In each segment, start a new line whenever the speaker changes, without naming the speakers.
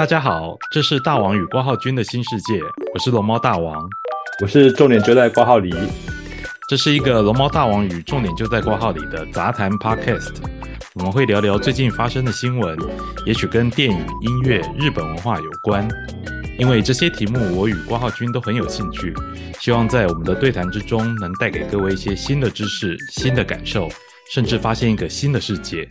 大家好，这是大王与挂号君的新世界，我是龙猫大王，
我是重点就在挂号里。
这是一个龙猫大王与重点就在挂号里的杂谈 Podcast，我们会聊聊最近发生的新闻，也许跟电影、音乐、日本文化有关。因为这些题目我与挂号君都很有兴趣，希望在我们的对谈之中能带给各位一些新的知识、新的感受，甚至发现一个新的世界。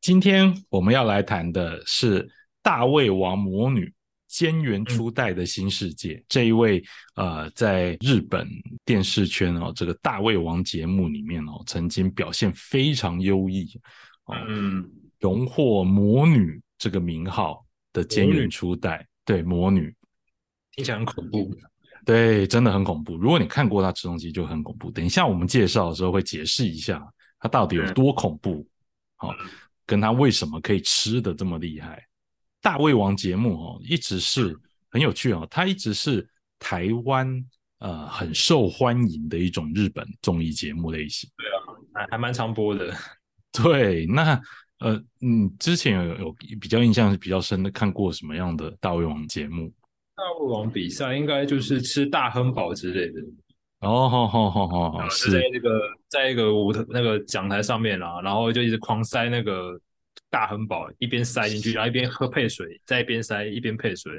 今天我们要来谈的是大胃王魔女菅原初代的新世界。这一位呃，在日本电视圈哦，这个大胃王节目里面哦，曾经表现非常优异，嗯，荣获魔女这个名号的菅原初代。对魔女
听起来很恐怖，
对，真的很恐怖。如果你看过他吃东西，就很恐怖。等一下我们介绍的时候会解释一下他到底有多恐怖，好，跟他为什么可以吃的这么厉害。大胃王节目哦，一直是很有趣哦，它一直是台湾呃很受欢迎的一种日本综艺节目类型。
对啊，还还蛮常播的。
对，那。呃，你，之前有有比较印象比较深的，看过什么样的大胃王节目？
大胃王比赛应该就是吃大亨堡之类的。
哦，好好好好好，是
在那个在一个舞台那个讲台上面啦，然后就一直狂塞那个大亨堡，一边塞进去，然后一边喝配水，再一边塞一边配水，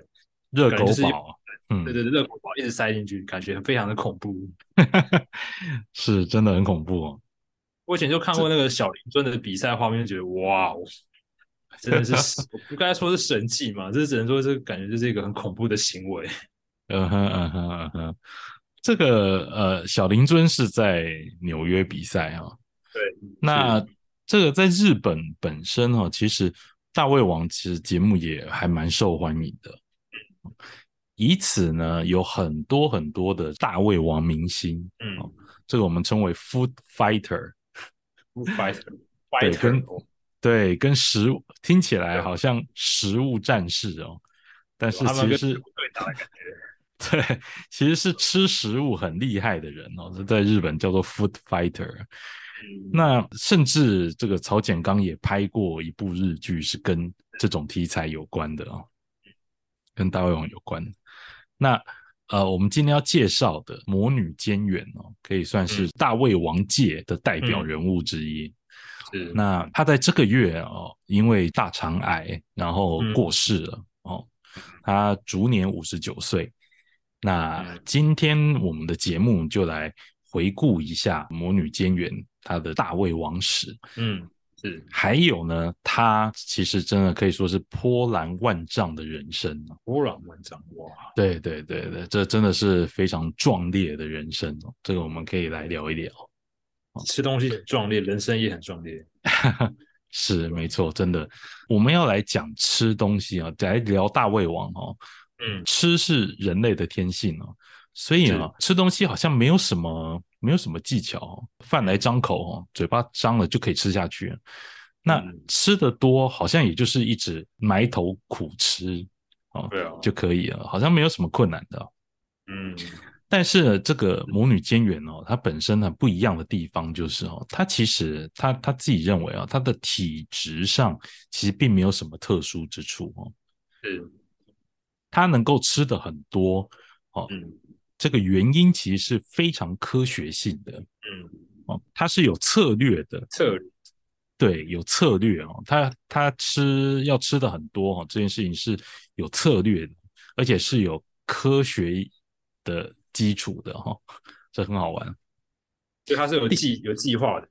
热狗堡，
嗯，对对对，热狗堡一直塞进去，感觉非常的恐怖，
是真的很恐怖哦。
我以前就看过那个小林尊的比赛画面，就觉得哇，真的是 不该说是神迹嘛，这只能说是感觉就是一个很恐怖的行为。
嗯哼嗯哼嗯哼，这个呃小林尊是在纽约比赛啊。
对，
那这个在日本本身哈，其实大胃王其实节目也还蛮受欢迎的，以此呢有很多很多的大胃王明星，嗯，这个我们称为 food fighter。
对，
跟对跟食物听起来好像食物战士哦，但是其实是
对打的感
觉，对，其实是吃食物很厉害的人哦，这在日本叫做 food fighter。那甚至这个曹简刚也拍过一部日剧，是跟这种题材有关的哦，跟大胃王有关。那呃，我们今天要介绍的魔女菅原哦，可以算是大胃王界的代表人物之一。
是，
那他在这个月哦，因为大肠癌然后过世了哦，他逐年五十九岁。那今天我们的节目就来回顾一下魔女菅原她的大胃王史。
嗯。是，
还有呢，他其实真的可以说是波澜万丈的人生啊！
波澜万丈，哇！
对对对对，这真的是非常壮烈的人生哦。这个我们可以来聊一聊。
吃东西很壮烈，人生也很壮烈。
是没错，真的。我们要来讲吃东西啊，来聊大胃王哦。
嗯，
吃是人类的天性哦，所以啊，吃东西好像没有什么。没有什么技巧，饭来张口哦，嘴巴张了就可以吃下去。那吃的多，好像也就是一直埋头苦吃
哦，对啊，
就可以了，好像没有什么困难的。
嗯，
但是这个母女菅原哦，她本身很不一样的地方就是哦，她其实她她自己认为啊，她的体质上其实并没有什么特殊之处哦，
是，
她能够吃的很多哦。这个原因其实是非常科学性的，
嗯，
哦，它是有策略的，
策略，
对，有策略哦，他他吃要吃的很多哦，这件事情是有策略的，而且是有科学的基础的哈，这很好玩，
就它是有计有计划的，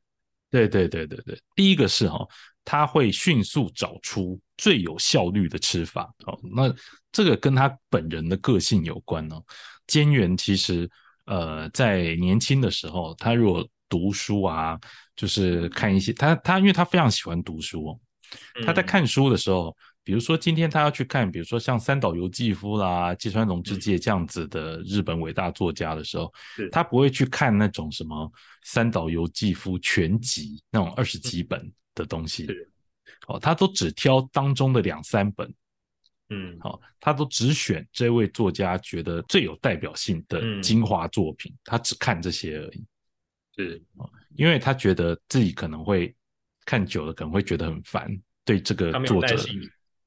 对对对对对，第一个是哈，他会迅速找出最有效率的吃法，哦，那这个跟他本人的个性有关哦。菅原其实，呃，在年轻的时候，他如果读书啊，就是看一些他他，因为他非常喜欢读书，他在看书的时候，比如说今天他要去看，比如说像三岛由纪夫啦、芥川龙之介这样子的日本伟大作家的时候，他不会去看那种什么三岛由纪夫全集那种二十几本的东西，哦，他都只挑当中的两三本。
嗯，
好，他都只选这位作家觉得最有代表性的精华作品，他只看这些而已。
是哦
因为他觉得自己可能会看久了，可能会觉得很烦，对这个作者，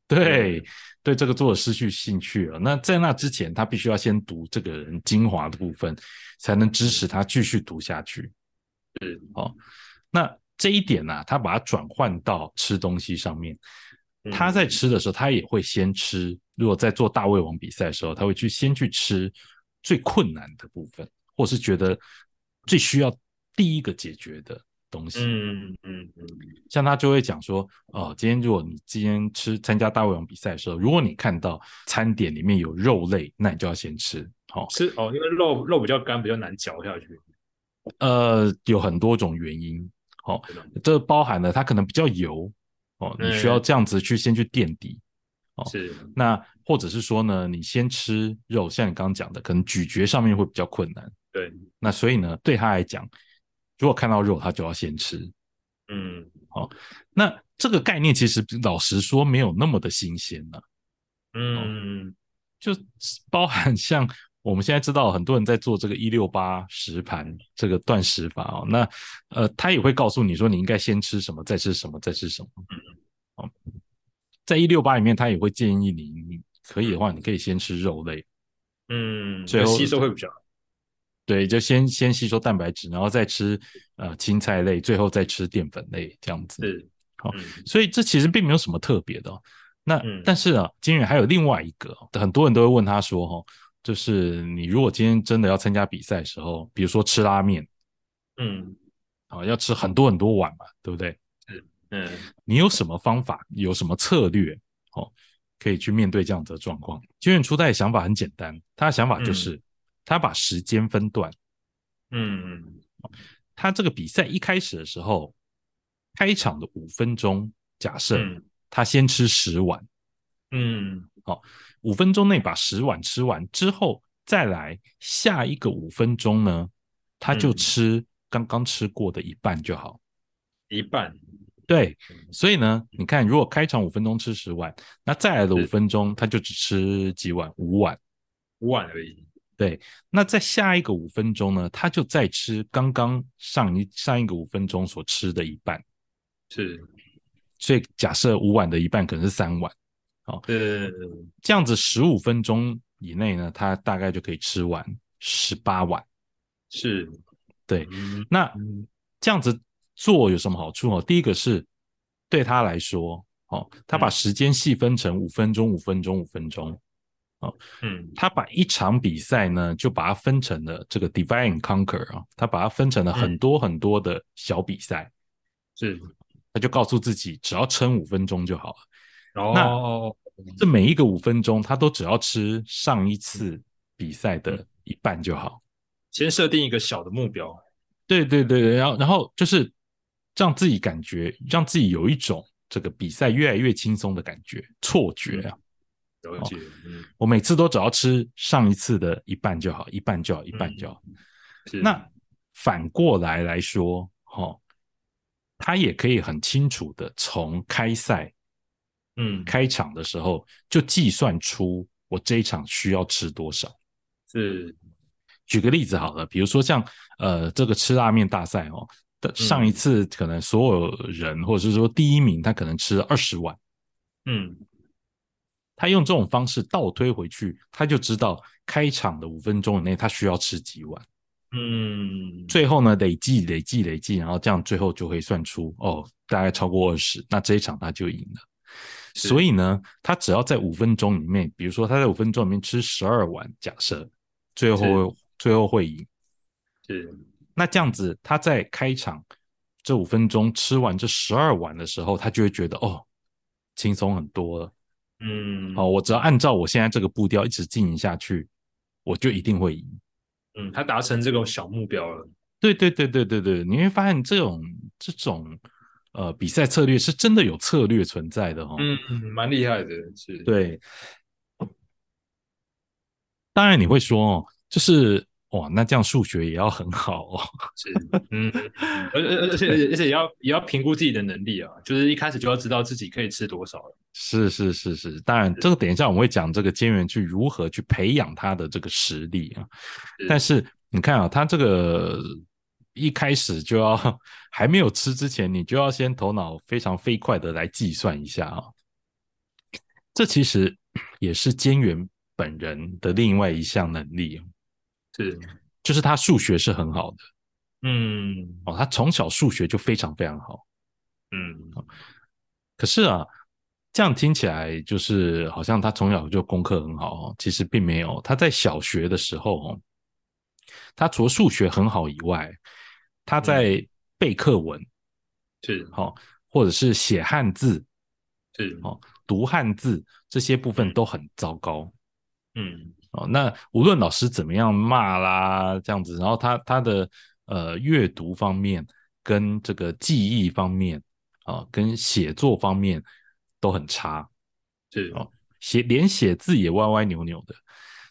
对对这个作者失去兴趣了。那在那之前，他必须要先读这个人精华的部分，才能支持他继续读下去。
是
哦，那这一点呢、他把它转换到吃东西上面。
嗯
他在吃的时候，他也会先吃。如果在做大胃王比赛的时候，他会去先去吃最困难的部分，或是觉得最需要第一个解决的东西。
嗯嗯嗯
像他就会讲说，哦，今天如果你今天吃参加大胃王比赛的时候，如果你看到餐点里面有肉类，那你就要先吃。好、
吃哦，因为肉肉比较干，比较难嚼下去。
呃，有很多种原因。好、这包含了它可能比较油哦，你需要
嗯
这样子去先去垫底。哦
是
那或者是说呢，你先吃肉，像你刚刚讲的，可能咀嚼上面会比较困难。
对，
那所以呢，对他来讲，如果看到肉，他就要先吃。
嗯好
那这个概念其实老实说没有那么的新鲜了、
嗯
就包含像我们现在知道很多人在做这个一六八食盘这个断食法哦，那呃他也会告诉你说你应该先吃什么，再吃什么，再吃什么。哦，在一六八里面，他也会建议你，你可以的话，你可以先吃肉类，
嗯，
最后
吸收会比较好。
对，就先先吸收蛋白质，然后再吃呃青菜类，最后再吃淀粉类这样子。
是
好
嗯
所以这其实并没有什么特别的哦、那、
嗯
但是啊，金远还有另外一个，很多人都会问他说：“哈，就是你如果今天真的要参加比赛的时候，比如说吃拉面
嗯
啊，要吃很多很多碗嘛，对不对？
嗯嗯
你有什么方法，有什么策略哦，可以去面对这样子的状况？”金远初代的想法很简单，他的想法就是、他把时间分段，
嗯
他这个比赛一开始的时候，开场的五分钟，假设
嗯
他先吃十碗。
嗯
五分钟内把十碗吃完之后，再来下一个五分钟呢，他就
嗯
吃刚刚吃过的一半就好。
一半。
对，所以呢，你看，如果开场五分钟吃十碗，那再来的五分钟他就只吃几碗，五碗。
五碗而已。
对那在下一个五分钟呢，他就再吃刚刚上一上一个五分钟所吃的一半。
是，
所以假设五碗的一半可能是三碗，
呃，
这样子十五分钟以内呢，他大概就可以吃完十八碗。
是，
对，
嗯。
那
嗯。
这样子做有什么好处哦？第一个是对他来说，哦，他把
嗯。
时间细分成五分钟、五分钟、五分钟，哦
嗯。
他把一场比赛呢，就把它分成了这个 divide and conquer 啊，他把它分成了很多很多的小比赛，
是，
他就告诉自己只要撑五分钟就好了。
哦，
这每一个五分钟，他都只要吃上一次比赛的一半就好。
先设定一个小的目标。
对对对对，然后然后就是让自己感觉，让自己有一种这个比赛越来越轻松的感觉，错觉啊！
了解，嗯，
我每次都只要吃上一次的一半就好，一半就好，一半就好。
是，
那反过来来说，哈、哦，他也可以很清楚的从开赛
嗯，
开场的时候就计算出我这一场需要吃多少。
是，
举个例子好了，比如说像呃这个吃拉面大赛哦，的上一次可能所有人、或者是说第一名他可能吃了二十碗，
嗯，
他用这种方式倒推回去，他就知道开场的五分钟以内他需要吃几碗，
嗯，
最后呢累计累计累计，然后这样最后就会算出哦大概超过二十，那这一场他就赢了。
是
所以呢，他只要在五分钟里面，比如说他在五分钟里面吃十二碗，假设最后最后会赢，
是，
那这样子，他在开场这五分钟吃完这十二碗的时候，他就会觉得哦，轻松很多了。
嗯，
好、我只要按照我现在这个步调一直进行下去，我就一定会赢。
嗯，他达成这个小目标了。
对对对对对对，你会发现这种这种呃比赛策略是真的有策略存在的哦。
嗯，嗯蛮厉害的，是，，
对，当然你会说哦，就是哇，那这样数学也要很好哦。
是，嗯，嗯而而而且而且也要也要评估自己的能力啊，就是一开始就要知道自己可以吃多少了。
是是是是，当然这个等一下我们会讲这个监员去如何去培养他的这个实力啊。
是
但是你看啊，他这个一开始就要 还没有吃之前，你就要先头脑非常飞快的来计算一下啊。这其实也是菅原本人的另外一项能力，
是，
就是他数学是很好的
嗯
哦，他从小数学就非常非常好。
嗯
可是啊，这样听起来就是好像他从小就功课很好哦，其实并没有。他在小学的时候哦，他除了数学很好以外，他在背课文
是。
好、或者是写汉字、
是。
哦读汉字这些部分都很糟糕。
嗯。
哦，那无论老师怎么样骂啦，这样子，然后他他的呃阅读方面跟这个记忆方面啊、跟写作方面都很差，
是。
哦写连写字也歪歪扭扭的。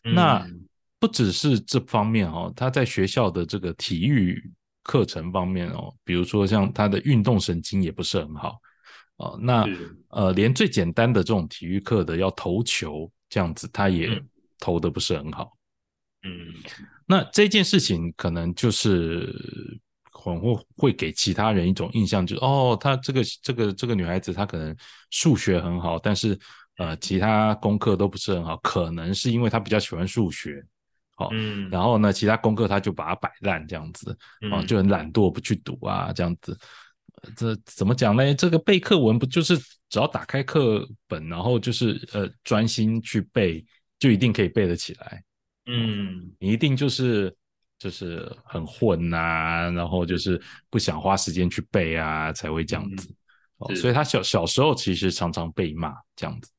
那
嗯
不只是这方面哦，他在学校的这个体育课程方面哦，比如说像他的运动神经也不是很好哦。那呃，连最简单的这种体育课的要投球这样子，他也
嗯
投的不是很好。
嗯
那这件事情可能就是很会会给其他人一种印象，就是哦，她这个这个这个女孩子她可能数学很好，但是呃其他功课都不是很好，可能是因为她比较喜欢数学，好、
嗯，
然后呢其他功课他就把它摆烂这样子，就很懒惰不去读啊这样子。呃这怎么讲呢？这个背课文不就是只要打开课本，然后就是呃专心去背，就一定可以背得起来？
嗯
你一定就是就是很混呐、然后就是不想花时间去背啊，才会这样子。哦，所以他小小时候其实常常被骂这样子。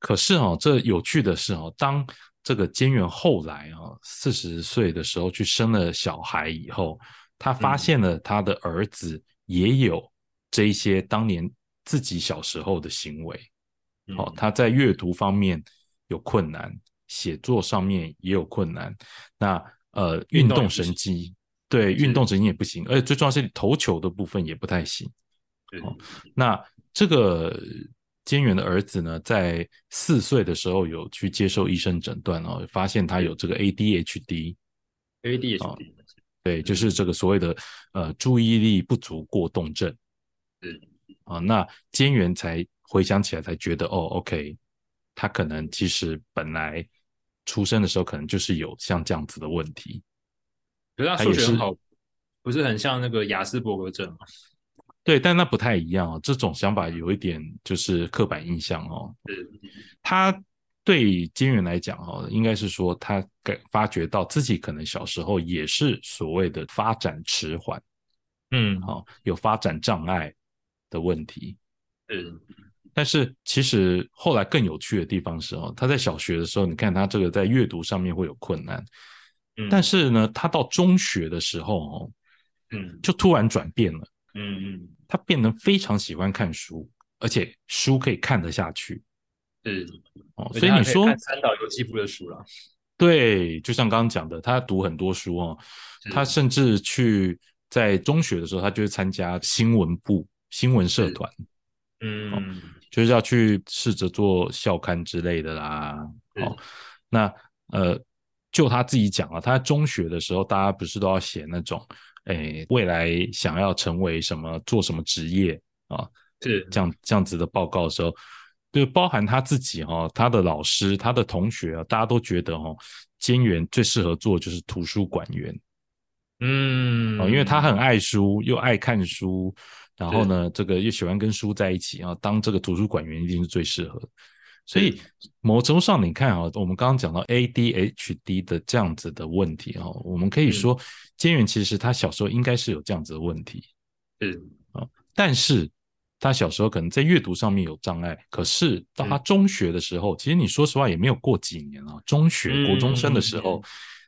可是哦，这有趣的是哦，当这个菅原后来啊四十岁的时候去生了小孩以后，他发现了他的儿子也有这一些当年自己小时候的行为。
嗯
哦，他在阅读方面有困难，写作上面也有困难。那呃，运动神经对运动神经也不行，而且最重要是投球的部分也不太行。
对
哦那这个菅原的儿子呢，在四岁的时候有去接受医生诊断哦，发现他有这个
ADHD，ADHD
对，就是这个所谓的呃注意力不足过动症。
嗯
啊，那菅原才回想起来，才觉得哦，OK，他可能其实本来出生的时候可能就是有像这样子的问题。
可是他数学很好，不是很像那个雅斯伯格症吗？
对，但那不太一样哦，这种想法有一点就是刻板印象哦。
是。
他对菅原来讲哦，应该是说他感发觉到自己可能小时候也是所谓的发展迟缓，
嗯。
哦，有发展障碍的问题。
嗯
但是其实后来更有趣的地方是哦，他在小学的时候，你看他这个在阅读上面会有困难，
嗯。
但是呢，他到中学的时候哦，
嗯。
就突然转变了，
嗯嗯。
他变得非常喜欢看书，而且书可以看得下去。
是，
哦。所以你说
看三岛由纪夫的书了，
对，就像刚刚讲的，他读很多书哦，他甚至去在中学的时候，他就会参加新闻部、新闻社
是
团，
嗯。
就是要去试着做校刊之类的啦。
是。
哦，那呃，就他自己讲啊，他在中学的时候，大家不是都要写那种，诶，未来想要成为什么，做什么职业啊，
是
这样这样子的报告的时候，就包含他自己哈、哦，他的老师、他的同学啊，大家都觉得哈、哦，监员最适合做就是图书馆员
嗯
哦，因为他很爱书，又爱看书，然后呢，这个又喜欢跟书在一起啊，当这个图书馆员一定是最适合的。所以某种上，你看啊，我们刚刚讲到 ADHD 的这样子的问题啊，我们可以说，菅原其实他小时候应该是有这样子的问题，
是。
但是他小时候可能在阅读上面有障碍，可是到他中学的时候，其实你说实话也没有过几年啊，中学
嗯
国中生的时
嗯
候，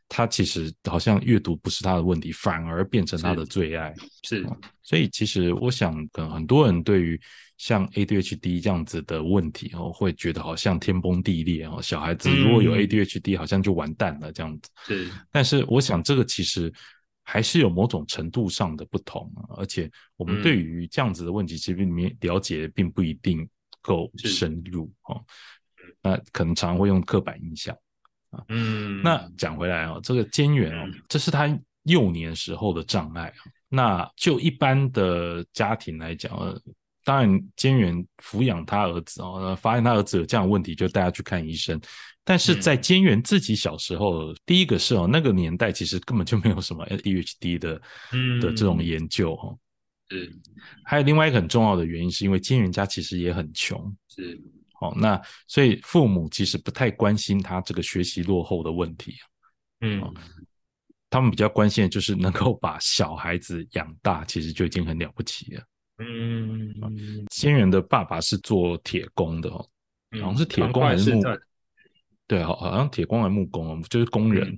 他其实好像阅读不是他的问题，反而变成他的最爱。
是。
所以其实我想，可能很多人对于像 ADHD 这样子的问题哦，会觉得好像天崩地裂哦，小孩子如果有
嗯
ADHD，好像就完蛋了这样子。
是
但是我想，这个其实还是有某种程度上的不同啊，而且我们
嗯
对于这样子的问题，其实里面了解并不一定够深入哦。那可能常常会用刻板印象。
嗯
那讲回来哦，这个菅原哦，这是他幼年时候的障碍啊。那就一般的家庭来讲，呃，当然菅原抚养他儿子哦，发现他儿子有这样的问题，就带他去看医生。但是在菅原自己小时候，第一个是哦，那个年代其实根本就没有什么 ADHD 的的这种研究哦。
是，
还有另外一个很重要的原因，是因为菅原家其实也很穷。
是，
哦，那所以父母其实不太关心他这个学习落后的问题。
嗯，
他们比较关心的就是能够把小孩子养大，其实就已经很了不起了。
嗯，
仙人的爸爸是做铁工的哦，好像是铁工还是木？对，好，好像铁工还是木工哦，就是工人。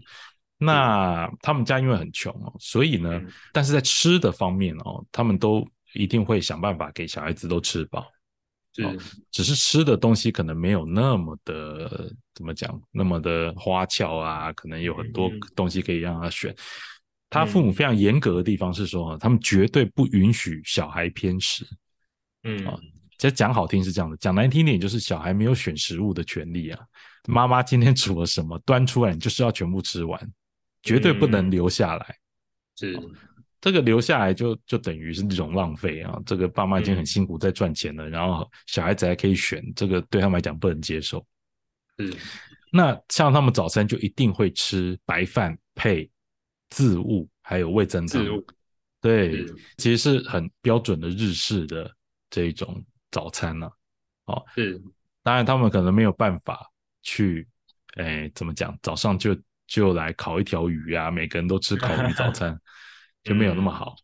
那他们家因为很穷哦，所以呢，但是在吃的方面哦，他们都一定会想办法给小孩子都吃饱。
哦，
只是吃的东西可能没有那么的怎么讲，那么的花俏啊，可能有很多东西可以让他选。他父母非常严格的地方是说，他们绝对不允许小孩偏食。
嗯
啊，其实讲好听是这样的，讲难听点就是小孩没有选食物的权利啊。妈妈今天煮了什么，端出来你就是要全部吃完，绝对不能留下来。
是
这个留下来就就等于是一种浪费啊。这个爸妈已经很辛苦在赚钱了，然后小孩子还可以选，这个对他们来讲不能接受。
嗯
那像他们早餐就一定会吃白饭配。自物还有味增汤，对，其实是很标准的日式的这一种早餐呢。哦，
是，
当然他们可能没有办法去，哎，怎么讲？早上就就来烤一条鱼啊，每个人都吃烤鱼早餐，就没有那么好。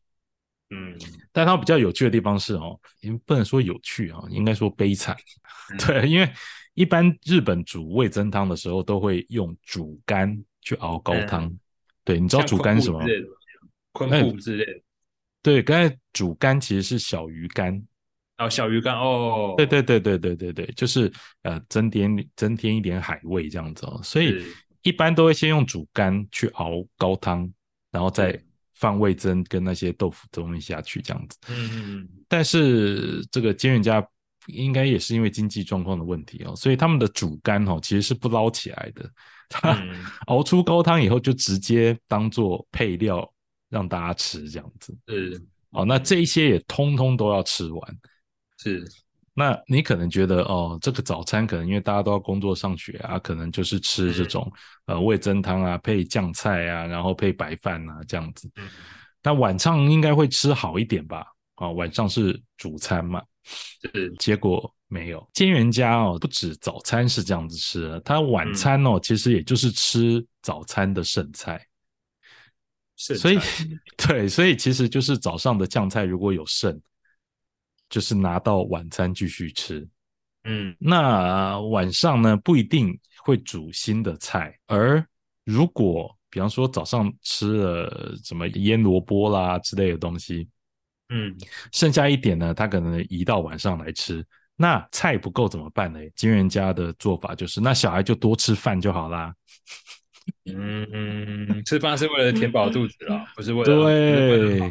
嗯，
但它比较有趣的地方是哦，因为不能说有趣啊，应该说悲惨。对，因为一般日本煮味增汤的时候，都会用煮干去熬高汤。对，你知道主干什么？
昆布之类的。
对，刚才主干其实是小鱼干。
哦，小鱼干哦。
对对对对对对对，就是呃增添增添一点海味这样子哦。所以一般都会先用主干去熬高汤，然后再放味增跟那些豆腐东西下去这样子。
嗯嗯嗯。
但是这个煎人家应该也是因为经济状况的问题哦，所以他们的主干哦其实是不捞起来的。他 熬出高汤以后，就直接当做配料让大家吃，这样子。
是
哦，那这一些也通通都要吃完。
是，
那你可能觉得哦，这个早餐可能因为大家都要工作上学啊，可能就是吃这种呃味增汤啊，配酱菜啊，然后配白饭啊这样子。
嗯，
那晚上应该会吃好一点吧？啊，晚上是主餐嘛。
是，
结果。没有，金源家哦，不止早餐是这样子吃的，他晚餐哦，其实也就是吃早餐的剩菜。所以，对，所以其实就是早上的酱菜如果有剩，就是拿到晚餐继续吃。
嗯，
那晚上呢不一定会煮新的菜，而如果比方说早上吃了什么腌萝卜啦之类的东西，
嗯，
剩下一点呢，他可能移到晚上来吃。那菜不够怎么办呢？金源家的做法就是，那小孩就多吃饭就好啦。
嗯嗯，吃饭是为了填饱肚子啦，不是为了
对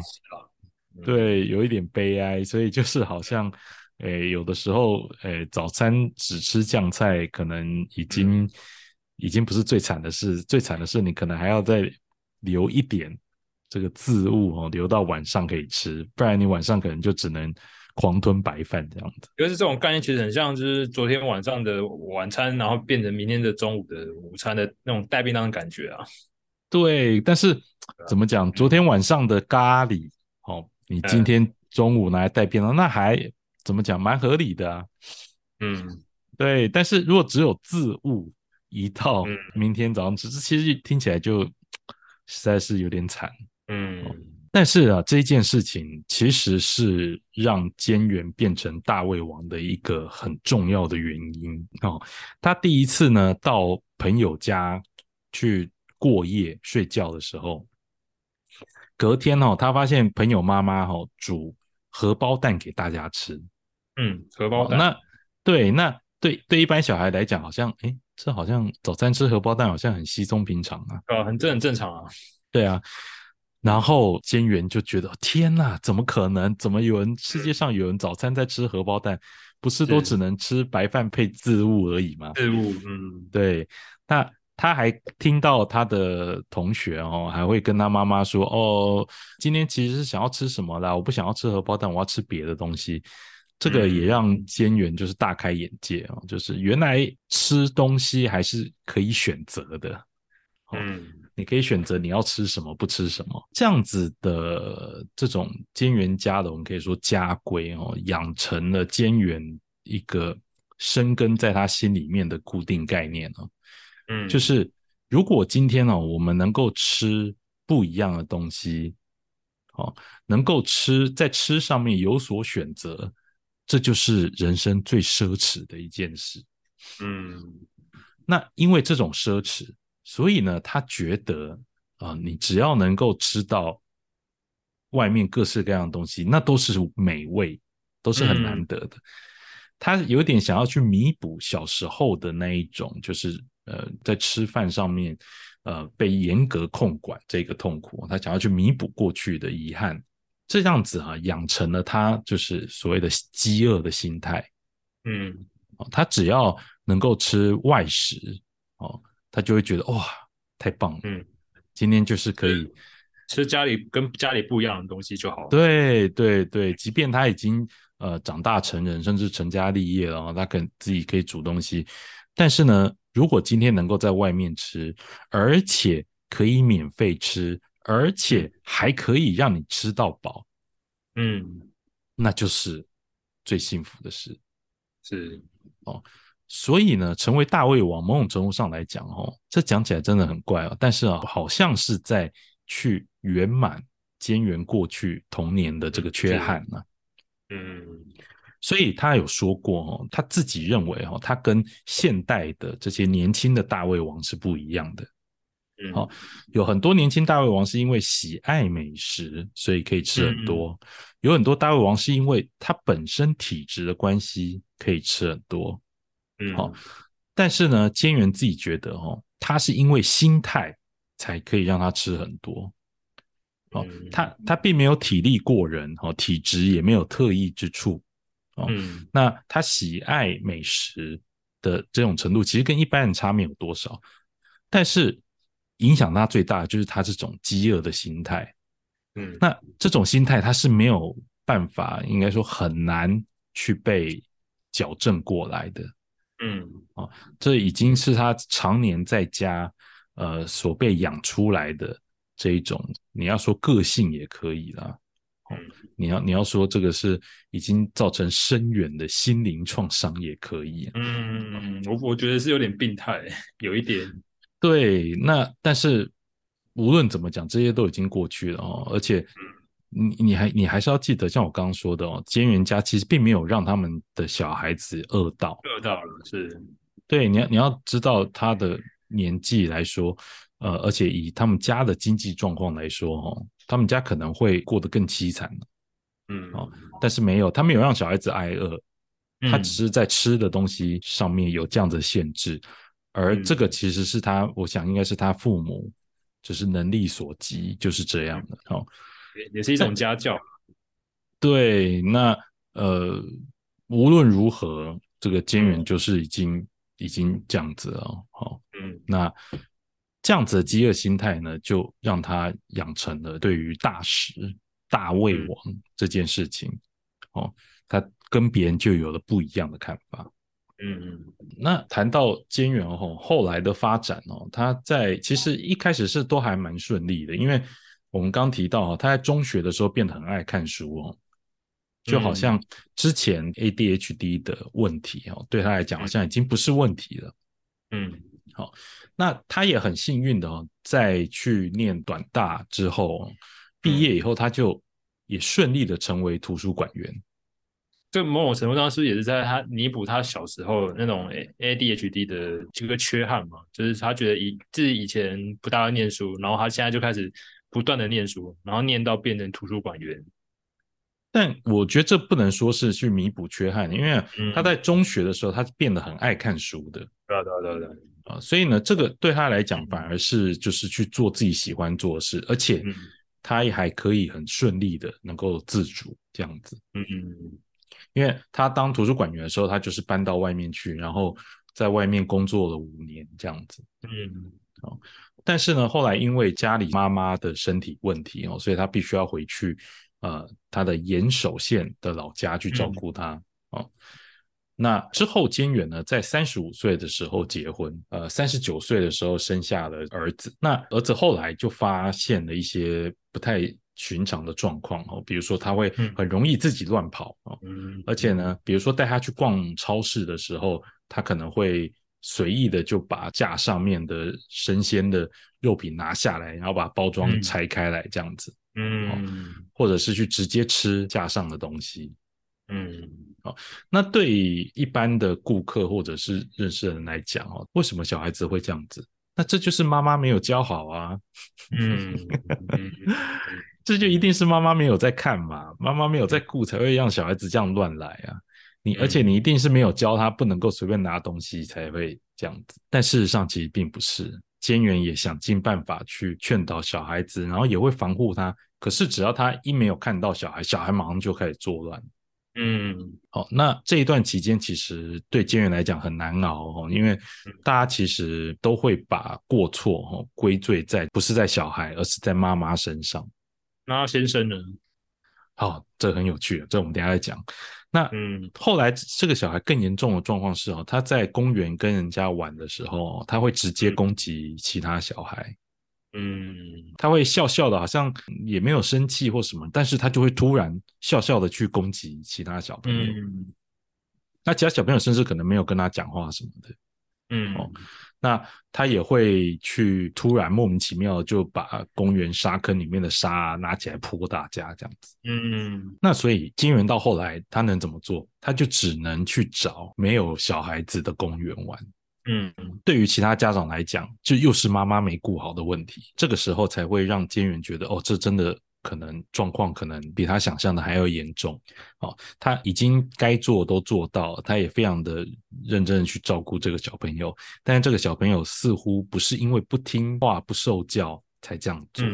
对，有一点悲哀，所以就是好像，诶，有的时候，诶，早餐只吃酱菜，可能已经已经不是最惨的事，最惨的是你可能还要再留一点这个渍物哦，留到晚上可以吃，不然你晚上可能就只能。狂吞白饭这样子，
就是这种概念，其实很像就是昨天晚上的晚餐，然后变成明天的中午的午餐的那种带便当的感觉啊。
对，但是怎么讲？昨天晚上的咖喱，哦，你今天中午拿来带便当，那还怎么讲？蛮合理的啊。
嗯，
对。但是如果只有自物一套，明天早上吃，其实听起来就实在是有点惨。
嗯。
但是啊，这件事情其实是让菅原变成大胃王的一个很重要的原因哦。他第一次呢到朋友家去过夜睡觉的时候，隔天哦，他发现朋友妈妈哦煮荷包蛋给大家吃。
嗯，荷包蛋。
那对，那对对一般小孩来讲，好像哎，这好像早餐吃荷包蛋好像很稀松平常啊。
啊，很正很正常啊。
对啊。然后菅原就觉得天哪，怎么可能？怎么有人世界上有人早餐在吃荷包蛋？不是都只能吃白饭配渍物而已吗？
渍物，嗯，
对。那他还听到他的同学哦，还会跟他妈妈说：“哦，今天其实是想要吃什么啦？我不想要吃荷包蛋，我要吃别的东西。”这个也让监员就是大开眼界哦，就是原来吃东西还是可以选择的，
嗯
你可以选择你要吃什么，不吃什么，这样子的这种兼员家的，我们可以说家规哦，养成了兼员一个生根在他心里面的固定概念哦，
嗯，
就是如果今天哦，我们能够吃不一样的东西，哦，能够吃在吃上面有所选择，这就是人生最奢侈的一件事。
嗯。
那因为这种奢侈，所以呢，他觉得啊、呃你只要能够吃到外面各式各样的东西，那都是美味，都是很难得的。他有点想要去弥补小时候的那一种，就是呃，在吃饭上面呃被严格控管这个痛苦，他想要去弥补过去的遗憾，这样子啊，养成了他就是所谓的饥饿的心态。
嗯
哦，他只要能够吃外食，哦，他就会觉得哇，太棒了，
嗯，
今天就是可以，
吃家里跟家里不一样的东西就好了。
对对对，即便他已经呃长大成人，甚至成家立业了，哦他可能自己可以煮东西，但是呢，如果今天能够在外面吃，而且可以免费吃，而且还可以让你吃到饱，
嗯，
那就是最幸福的事。
是，
所以呢，成为大胃王，某种程度上来讲，哦，这讲起来真的很怪哦。但是啊，好像是在去圆满兼圆过去童年的这个缺憾呢、
嗯
所以他有说过哦，他自己认为哦，他跟现代的这些年轻的大胃王是不一样的。
嗯，
好有很多年轻大胃王是因为喜爱美食，所以可以吃很多；有很多大胃王是因为他本身体质的关系，可以吃很多。
嗯，
好但是呢，坚元自己觉得哦，他是因为心态才可以让他吃很多。哦，
嗯
他他并没有体力过人，哦，体质也没有特异之处。哦，
嗯
那他喜爱美食的这种程度，其实跟一般人差没有多少。但是影响他最大的就是他这种饥饿的心态。
嗯，
那这种心态他是没有办法，应该说很难去被矫正过来的。
嗯。
这已经是他常年在家呃所被养出来的这一种，你要说个性也可以啦。哦
嗯，
你要你要说这个是已经造成深远的心灵创伤也可以。
嗯，我我觉得是有点病态，有一点，
对，那但是无论怎么讲，这些都已经过去了哦，而且你你还你还是要记得，像我刚刚说的哦，尖原家其实并没有让他们的小孩子饿到，
饿到了，是，
对，你要你要知道他的年纪来说，呃，而且以他们家的经济状况来说，哦，他们家可能会过得更凄惨
嗯。
哦。但是没有，他没有让小孩子挨饿，他
嗯。
只是在吃的东西上面有这样的限制，而
嗯
这个其实是他，我想应该是他父母就是能力所及，就是这样的。哦，
也也是一种家教，
对，那呃，无论如何，这个菅原就是已经、已经这样子了哦。好、
嗯。
那这样子的饥饿心态呢，就让他养成了对于大食、大胃
嗯。
王这件事情，哦，他跟别人就有了不一样的看法。
嗯。
那谈到菅原哦，后来的发展哦，他在其实一开始是都还蛮顺利的，因为我们刚提到哦，他在中学的时候变得很爱看书哦，就好像之前 ADHD 的问题哦，对他来讲好像已经不是问题了。
嗯好
那他也很幸运的哦，在去念短大之后，哦毕业以后他就也顺利的成为图书馆员。
这某种程度上是也是在他弥补他小时候那种 A ADHD 的这个缺憾嘛？就是他觉得以自己以前不大会念书，然后他现在就开始不断的念书，然后念到变成图书馆员。
但我觉得这不能说是去弥补缺憾，因为
嗯
他在中学的时候，他变得很爱看书的。
对啊对啊对啊对啊，
啊，所以呢，这个对他来讲反而是就是去做自己喜欢做的事，而且
嗯
他也还可以很顺利的能够自主这样子。
嗯嗯
因为他当图书馆员的时候，他就是搬到外面去，然后在外面工作了五年这样子。
嗯
但是呢，后来因为家里妈妈的身体问题哦，所以他必须要回去呃他的岩手县的老家去照顾他哦。那之后，菅原呢，在三十五岁的时候结婚，呃，三十九岁的时候生下了儿子。那儿子后来就发现了一些不太寻常的状况哦，比如说他会很容易自己乱跑哦，而且呢，比如说带他去逛超市的时候，他可能会随意的就把架上面的生鲜的肉品拿下来，然后把包装拆开来这样子，嗯，或者是去直接吃架上的东西。嗯，好，那对于一般的顾客或者是认识的人来讲哦，为什么小孩子会这样子？那这就是妈妈没有教好啊。嗯，这就一定是妈妈没有在看嘛，妈妈没有在顾，才会让小孩子这样乱来啊。你而且你一定是没有教他不能够随便拿东西才会这样子。但事实上其实并不是，监员也想尽办法去劝导小孩子，然后也会防护他。可是只要他一没有看到小孩，小孩马上就开始作乱。嗯，好，那这一段期间其实对监员来讲很难熬哦，因为大家其实都会把过错哦归罪在不是在小孩，而是在妈妈身上。
那先生呢？
好，这很有趣，这我们等下再讲。那嗯，后来这个小孩更严重的状况是哦，他在公园跟人家玩的时候，他会直接攻击其他小孩。嗯，他会笑笑的，好像也没有生气或什么，但是他就会突然笑笑的去攻击其他小朋友。那其他小朋友甚至可能没有跟他讲话什么的。嗯，哦，那他也会去突然莫名其妙就把公园沙坑里面的沙拿起来泼大家这样子。嗯，那所以金元到后来他能怎么做？他就只能去找没有小孩子的公园玩。嗯，对于其他家长来讲，就又是妈妈没顾好的问题。这个时候才会让金元觉得，哦，这真的可能状况可能比他想象的还要严重。哦，他已经该做都做到，他也非常的认真的去照顾这个小朋友。但是这个小朋友似乎不是因为不听话、不受教才这样做。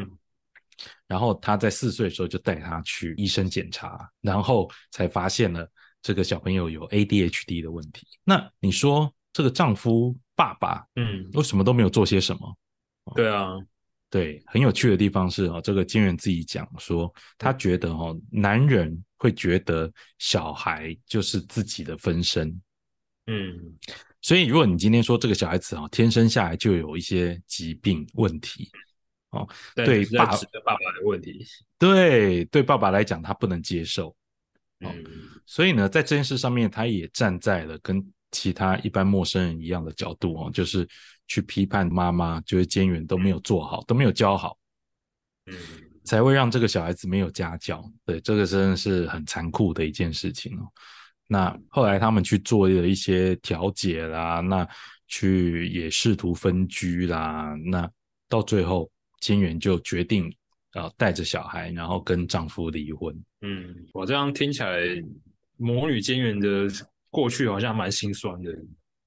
然后他在四岁的时候就带他去医生检查，然后才发现了这个小朋友有 ADHD 的问题。那你说？这个丈夫爸爸，嗯，为什么都没有做些什么？
对啊，
对，很有趣的地方是哦，这个金源自己讲说，他觉得哦，男人会觉得小孩就是自己的分身，嗯，所以如果你今天说这个小孩子哦，天生下来就有一些疾病问题，哦，
对爸爸爸爸的问题，
对，对爸爸来讲他不能接受，嗯，所以呢，在这件事上面，他也站在了跟。其他一般陌生人一样的角度哦，就是去批判妈妈，就是监员都没有做好，都没有教好，嗯，才会让这个小孩子没有家教。对，这个真的是很残酷的一件事情哦。那后来他们去做了一些调解啦，那去也试图分居啦，那到最后监员就决定啊带着小孩，然后跟丈夫离婚。
嗯，我这样听起来，魔女监员的。过去好像蛮心酸的，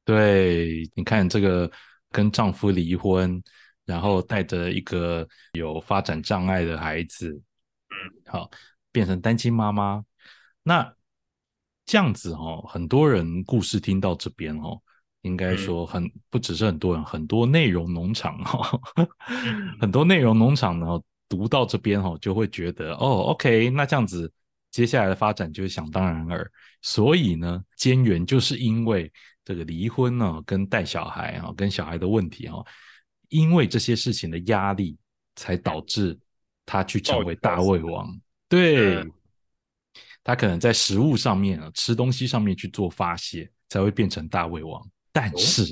对，你看这个跟丈夫离婚，然后带着一个有发展障碍的孩子，嗯，好，变成单亲妈妈，那这样子哦，很多人故事听到这边哦，应该说很不只是很多人，很多内容农场哈，很多内容农场呢读到这边哦，就会觉得哦，OK，那这样子。接下来的发展就是想当然尔，所以呢，监员就是因为这个离婚呢，跟带小孩啊，跟小孩的问题哈，因为这些事情的压力，才导致他去成为大胃王。对，他可能在食物上面啊，吃东西上面去做发泄，才会变成大胃王。但是，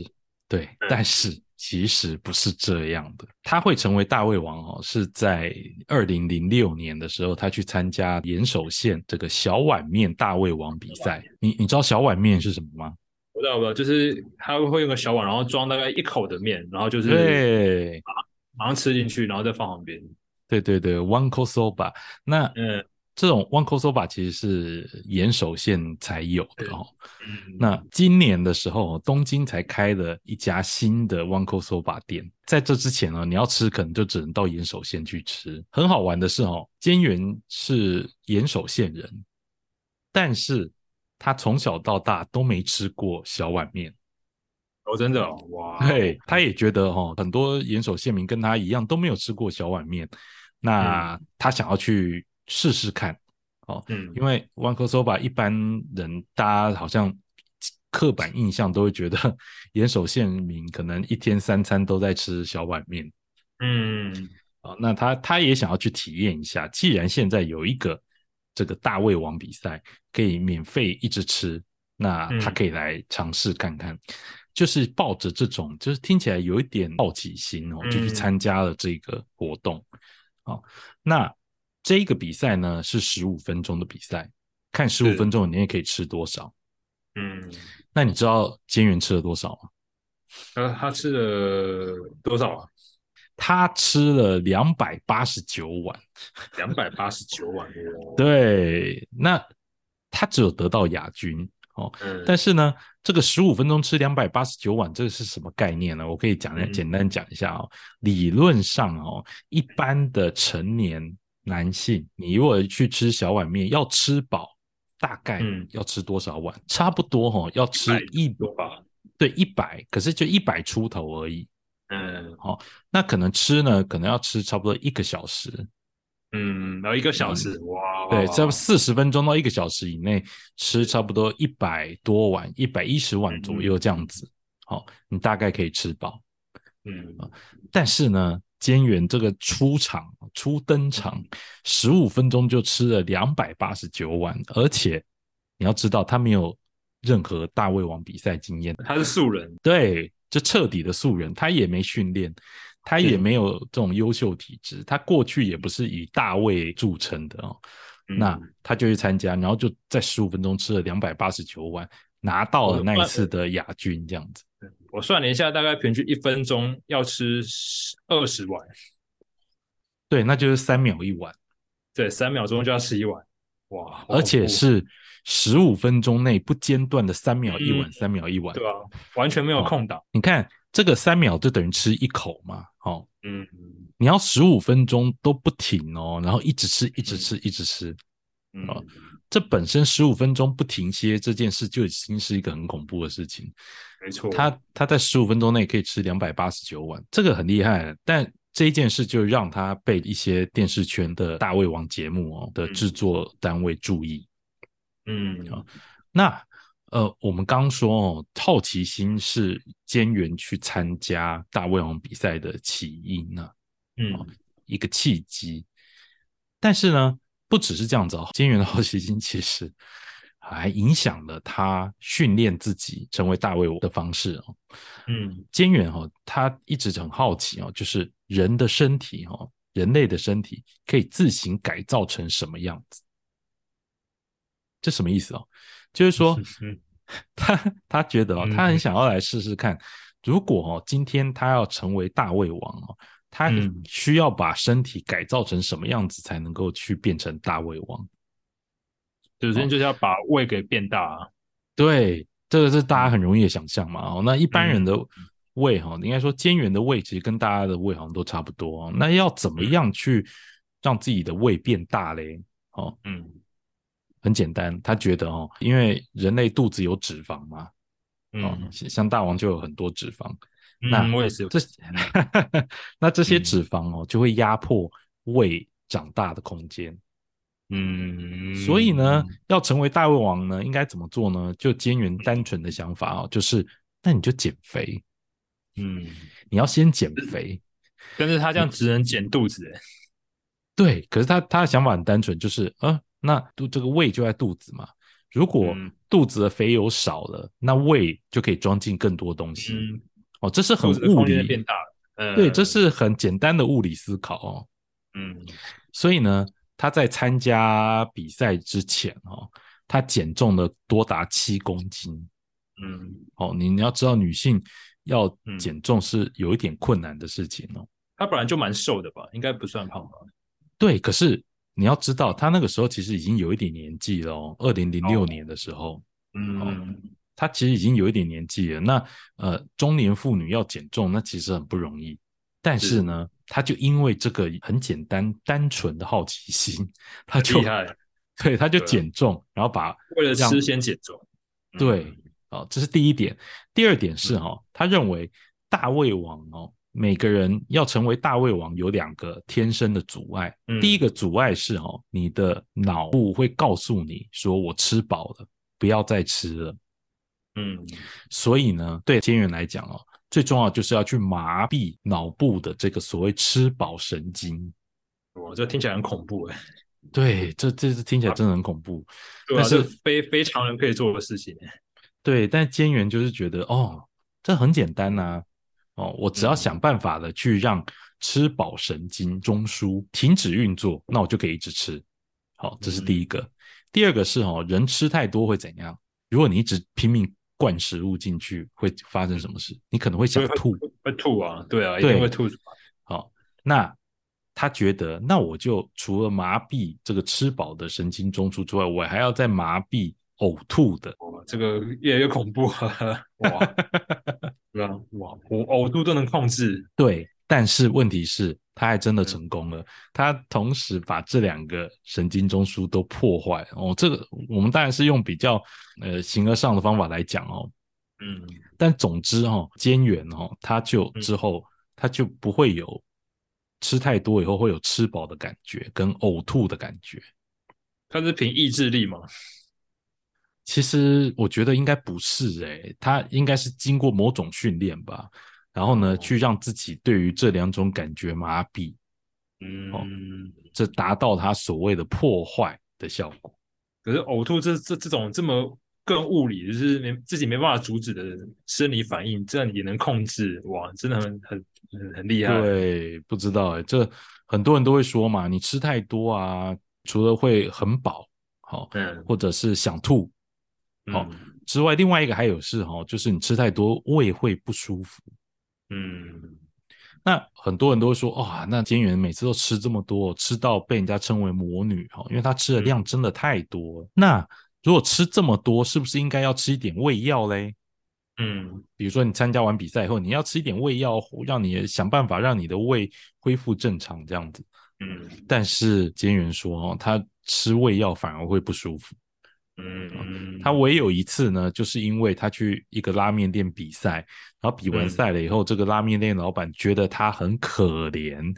对，但是。其实不是这样的，他会成为大胃王哦，是在二零零六年的时候，他去参加岩手县这个小碗面大胃王比赛。你你知道小碗面是什么吗？
我知道，不就是他会用个小碗，然后装大概一口的面，然后就是
对，
马上吃进去，然后再放旁边。
对对对，one k o soba。那嗯。这种 One k o Soba 其实是岩手县才有的哦。那今年的时候，东京才开了一家新的 One k o Soba 店。在这之前呢，你要吃可能就只能到岩手县去吃。很好玩的是哦，菅原是岩手县人，但是他从小到大都没吃过小碗面。
哦，真的哇！
对，他也觉得哈，很多岩手县民跟他一样都没有吃过小碗面。那他想要去。试试看哦，
嗯
因为 One c o Soba 一般人大家好像刻板印象都会觉得岩手县民可能一天三餐都在吃小碗面
嗯
哦、那他他也想要去体验一下，既然现在有一个这个大胃王比赛可以免费一直吃，那他
嗯
可以来尝试看看。就是抱着这种，就是听起来有一点好奇心哦，就去
嗯
参加了这个活动。好、那这一个比赛呢是十五分钟的比赛，看十五分钟你也可以吃多少。
嗯，
那你知道菅原吃了多少吗？
呃，他吃了多少啊？
他吃了两百八十九碗。
两百八十九碗哦。，
对，那他只有得到亚军哦，
嗯，
但是呢，这个十五分钟吃两百八十九碗，这个是什么概念呢？我可以讲
嗯
简单讲一下哦。理论上哦，一般的成年男性，你如果去吃小碗面，要吃饱，大概
嗯
要吃多少碗？差不多哦，要吃一
多吧？
对一百，可是就一百出头而已。
嗯。
好那可能吃呢，可能要吃差不多一个小时，
嗯，然后一个小时，哇，
对，差不多四十分钟到一个小时以内吃差不多一百多碗，一百一十碗左右这样子，好、你大概可以吃饱。
嗯。
但是呢，菅原这个出场初登场十五分钟就吃了两百八十九碗，而且你要知道他没有任何大胃王比赛经验，
他是素人，
对，就彻底的素人，他也没训练，他也没有这种优秀体质，他过去也不是以大卫著称的哦。
嗯。
那他就去参加，然后就在十五分钟吃了两百八十九碗，拿到了那一次的亚军，这样子。
我算了一下，大概平均一分钟要吃二十碗，
对，那就是三秒一碗，
对，三秒钟就要吃一碗，哇，
而且是十五分钟内不间断的三秒一碗，
嗯
三秒一碗。
对啊，完全没有
哦
空档，
你看这个三秒就等于吃一口嘛，哦，
嗯
你要十五分钟都不停哦，然后一直吃，一直吃，一直吃。
嗯
哦这本身十五分钟不停歇这件事就已经是一个很恐怖的事情。
没错，
他他在十五分钟内可以吃两百八十九碗，这个很厉害。但这一件事就让他被一些电视圈的大胃王节目哦的制作单位注意。
嗯
那呃，我们刚说哦，好奇心是菅原去参加大胃王比赛的起因呢、
嗯
一个契机。但是呢，不只是这样子哦，菅原的好奇心其实还影响了他训练自己成为大胃王的方式哦。
嗯
菅原哈、哦，他一直很好奇哦，就是人的身体哈、哦，人类的身体可以自行改造成什么样子？这什么意思哦？就是说，
嗯
他他觉得哦，
嗯
他很想要来试试看，如果哦，今天他要成为大胃王哦，他
嗯
需要把身体改造成什么样子才能够去变成大胃王？
首先就是要把胃给变大啊，
对，这个是大家很容易的想象嘛。哦，那一般人的胃哈、应该说肩圆的胃其实跟大家的胃好像都差不多、哦。那要怎么样去让自己的胃变大嘞？哦，
嗯
很简单，他觉得哦，因为人类肚子有脂肪嘛，哦，
嗯
像像大王就有很多脂肪，那
嗯，我也是，
这 那这些
嗯
脂肪哦，就会压迫胃长大的空间。
嗯，
所以呢，要成为大胃王呢，应该怎么做呢？就菅原单纯的想法哦，就是那你就减肥，
嗯，
你要先减肥。
但是他这样只能减肚子，欸
对，可是他他的想法很单纯，就是呃，那肚这个胃就在肚子嘛，如果
嗯。
肚子的肥油少了，那胃就可以装进更多东西。
嗯，
哦，这是很物理
变大了，呃。
对，这是很简单的物理思考哦。
嗯。
所以呢，他在参加比赛之前哦，他减重了多达七公斤。
嗯，
哦，你你要知道，女性要
嗯
减重是有一点困难的事情哦。
他本来就蛮瘦的吧，应该不算胖吧？
对，可是你要知道，他那个时候其实已经有一点年纪了哦。二零零六
哦
年的时候，
嗯
他其实已经有一点年纪了。那呃，中年妇女要减重，那其实很不容易。但是
是
呢，他就因为这个很简单、单纯的好奇心，他就
厉害，
对，他就减重，然后把
为了吃先减重，
对
嗯，
哦，这是第一点。第二点是哦，他认为大胃王哦每个人要成为大胃王有两个天生的阻碍。
嗯
第一个阻碍是哦，你的脑部会告诉你说我吃饱了，不要再吃了。
嗯
所以呢，对监员来讲哦，最重要就是要去麻痹脑部的这个所谓吃饱神经。
哇，这听起来很恐怖哎。
对，这这是听起来真的很恐怖。但是
这非非常人可以做的事情。
对，但监员就是觉得哦，这很简单呐、哦，我只要
嗯
想办法的去让吃饱神经中枢停止运作，那我就可以一直吃。好，这是第一个。第二个是哦，人吃太多会怎样？如果你一直拼命灌食物进去，会发生什么事？你可能会想
会
吐。
会吐啊，对啊，一
对
定会吐出来。
好，那他觉得，那我就除了麻痹这个吃饱的神经中枢之外，我还要再麻痹呕吐的。
哇，这个越来越恐怖了。哇，对啊，哇，我呕吐都能控制。
对，但是问题是，他还真的成功了。他同时把这两个神经中枢都破坏哦。这个我们当然是用比较呃形而上的方法来讲哦。
嗯
但总之哦，监员哦，他就
嗯
之后、他就不会有吃太多以后会有吃饱的感觉跟呕吐的感觉。
他是凭意志力嘛？
其实我觉得应该不是诶、他应该是经过某种训练吧，然后呢，
哦
去让自己对于这两种感觉麻痹，
嗯，
这达到他所谓的破坏的效果。
可是呕吐这这这种这么更物理，就是没自己没办法阻止的生理反应，这样也能控制，哇，真的很很很很厉害。
对，不知道诶、这很多人都会说嘛，你吃太多啊，除了会很饱，好、
嗯，
或者是想吐好
嗯
之外，另外一个还有是哈、就是你吃太多胃会不舒服。
嗯
那很多人都会说，哇、那监员每次都吃这么多，吃到被人家称为魔女哈，因为她吃的量真的太多了。那如果吃这么多，是不是应该要吃一点胃药嘞？
嗯
比如说你参加完比赛以后，你要吃一点胃药，让你想办法让你的胃恢复正常这样子。
嗯
但是监员说，哦，他吃胃药反而会不舒服。
嗯，
他唯有一次呢，就是因为他去一个拉面店比赛，然后比完
嗯。
赛了以后，这个拉面店老板觉得他很可怜，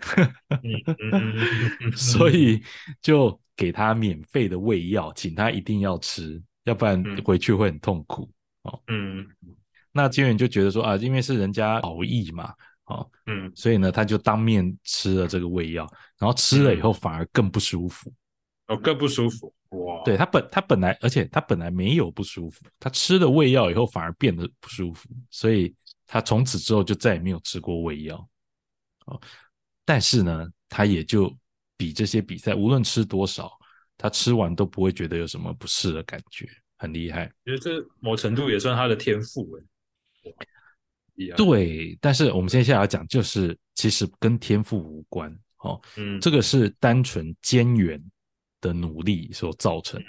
所以就给他免费的胃药，请他一定要吃，要不然
嗯。
回去会很痛苦。哦。
嗯。
那金远就觉得说啊，因为是人家熬夜嘛，哦，
嗯。
所以呢，他就当面吃了这个胃药，然后吃了以后反而更不舒服。
哦更不舒服哇，
对他本他本来，而且他本来没有不舒服，他吃了胃药以后反而变得不舒服，所以他从此之后就再也没有吃过胃药。哦，但是呢，他也就比这些比赛，无论吃多少，他吃完都不会觉得有什么不适的感觉，很厉害。
觉得这某程度也算他的天赋哎，
对，但是我们接下来讲，就是其实跟天赋无关。哦，
嗯
这个是单纯监员的努力所造成的。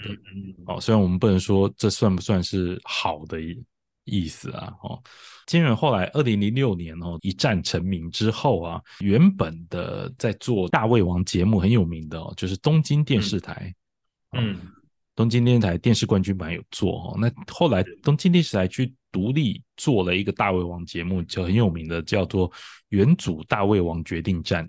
哦，虽然我们不能说这算不算是好的意意思啊，哦，金源后来二零零六年哦一战成名之后啊，原本的在做大胃王节目很有名的哦，就是东京电视台，
嗯
东京电视台电视冠军版有做哦，那后来东京电视台去独立做了一个大胃王节目，就很有名的叫做《元祖大胃王决定战》。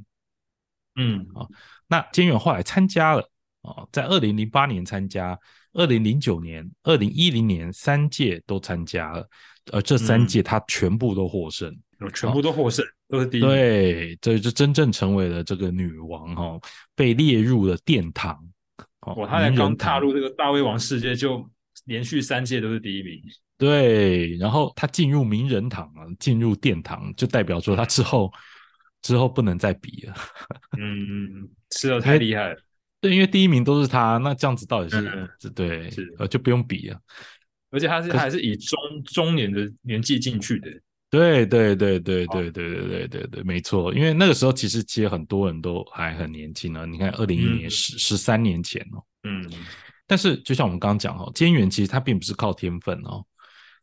嗯啊
那金远后来参加了啊、在二零零八年参加，二零零九年、二零一零年三届都参加了，而这三届他全部都获胜。
嗯，全部都获胜，都是第一名，
对，这就真正成为了这个女王哈、哦，被列入了殿堂。哦，
哇，他才刚踏入这个大胃王世界，就连续三届都是第一名，
对，然后他进入名人堂了，进入殿堂，就代表说他之后之后不能再比了。
嗯嗯嗯，吃的太厉害了，
对，因为第一名都是他，那这样子到底是对
是
呃就不用比了。
而且他是
是
还是以中中年的年纪进去的，
对对对对
好
对对对对对对，没错。因为那个时候其实其实很多人都还很年轻呢。你看，二零一年
嗯
十十三年前哦。
嗯
但是就像我们刚刚讲哦，菅原其实他并不是靠天分哦，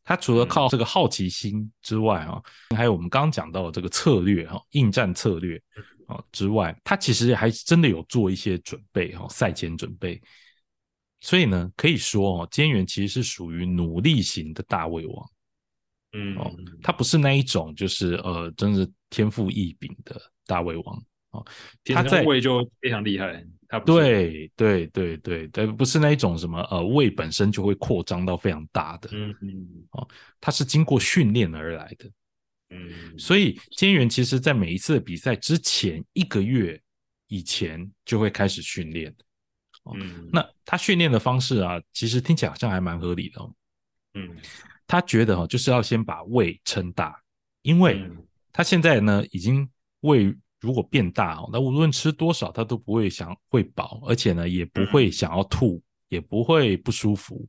他除了靠这个好奇心之外哦，还有我们刚刚讲到的这个策略哈、哦，应战策略哦之外，他其实还真的有做一些准备哈、哦，赛前准备。所以呢，可以说哦，菅原其实是属于努力型的大胃王。
嗯
哦他不是那一种就是呃，真是天赋异禀的大胃王哦，他在
胃就非常厉害，他不
对对对对对，不是那一种什么呃胃本身就会扩张到非常大的，
嗯嗯
哦，他是经过训练而来的。
嗯，
所以菅原其实在每一次的比赛之前一个月以前就会开始训练。
嗯
那他训练的方式啊，其实听起来好像还蛮合理的哦。
嗯
他觉得哈、哦，就是要先把胃撑大，因为
嗯
他现在呢已经胃如果变大哦，那无论吃多少，他都不会想会饱，而且呢也不会想要吐，也不会不舒服。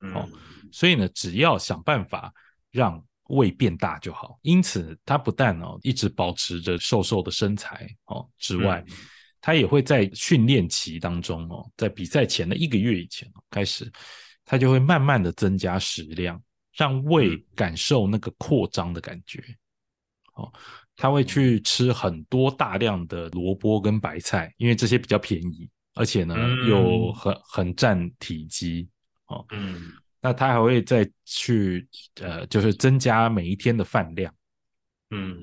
哦
嗯
所以呢，只要想办法让胃变大就好。因此，他不但哦一直保持着瘦瘦的身材哦之外，
嗯
他也会在训练期当中哦，在比赛前的一个月以前哦开始，他就会慢慢的增加食量，让胃
嗯
感受那个扩张的感觉。哦，他会去吃很多大量的萝卜跟白菜，因为这些比较便宜，而且呢、
嗯
又很很占体积。
哦嗯
那他还会再去呃，就是增加每一天的饭量。
嗯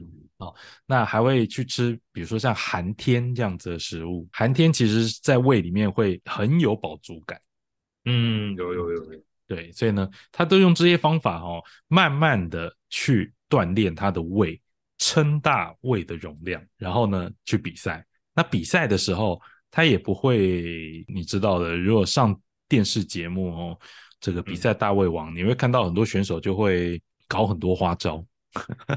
那还会去吃，比如说像寒天这样子的食物。寒天其实在胃里面会很有饱足感，
嗯，有有有有，
对，所以呢，他都用这些方法哦，慢慢的去锻炼他的胃，撑大胃的容量，然后呢去比赛。那比赛的时候，他也不会，你知道的，如果上电视节目哦，这个比赛大胃王，你会看到很多选手就会搞很多花招。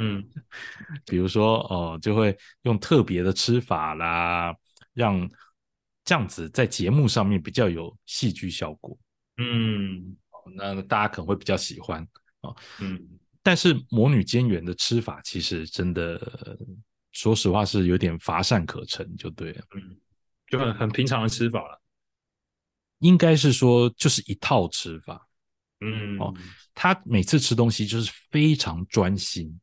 嗯
比如说哦，就会用特别的吃法啦，让这样子在节目上面比较有戏剧效果，
嗯
那大家可能会比较喜欢。
嗯
但是魔女尖圆的吃法其实真的，说实话是有点乏善可陈，就对了。
嗯，就很很平常的吃法了。
应该是说就是一套吃法，
嗯
哦他每次吃东西就是非常专心，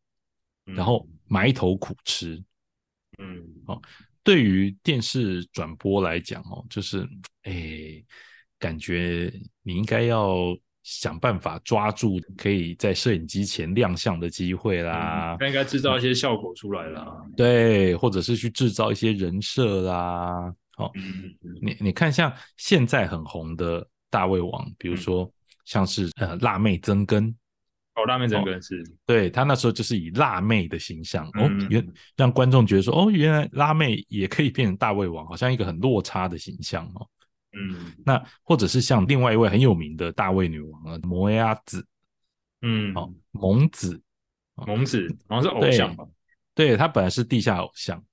然后埋头苦吃。
嗯哦
对于电视转播来讲哦，就是诶，感觉你应该要想办法抓住可以在摄影机前亮相的机会啦，
那应该制造一些效果出来啦。
对，或者是去制造一些人设啦。哦，
嗯
你你看，像现在很红的大胃王，比如说像是呃辣妹曾根，
哦，拉面整个人是。
对他那时候就是以辣妹的形象哦
嗯，
原。让观众觉得说哦，原来辣妹也可以变成大胃王，好像一个很落差的形象哦。
嗯
那。或者是像另外一位很有名的大胃女王啊，摩耶子
嗯
哦，萌子，
萌子好像是偶像吧？
对他本来是地下偶像，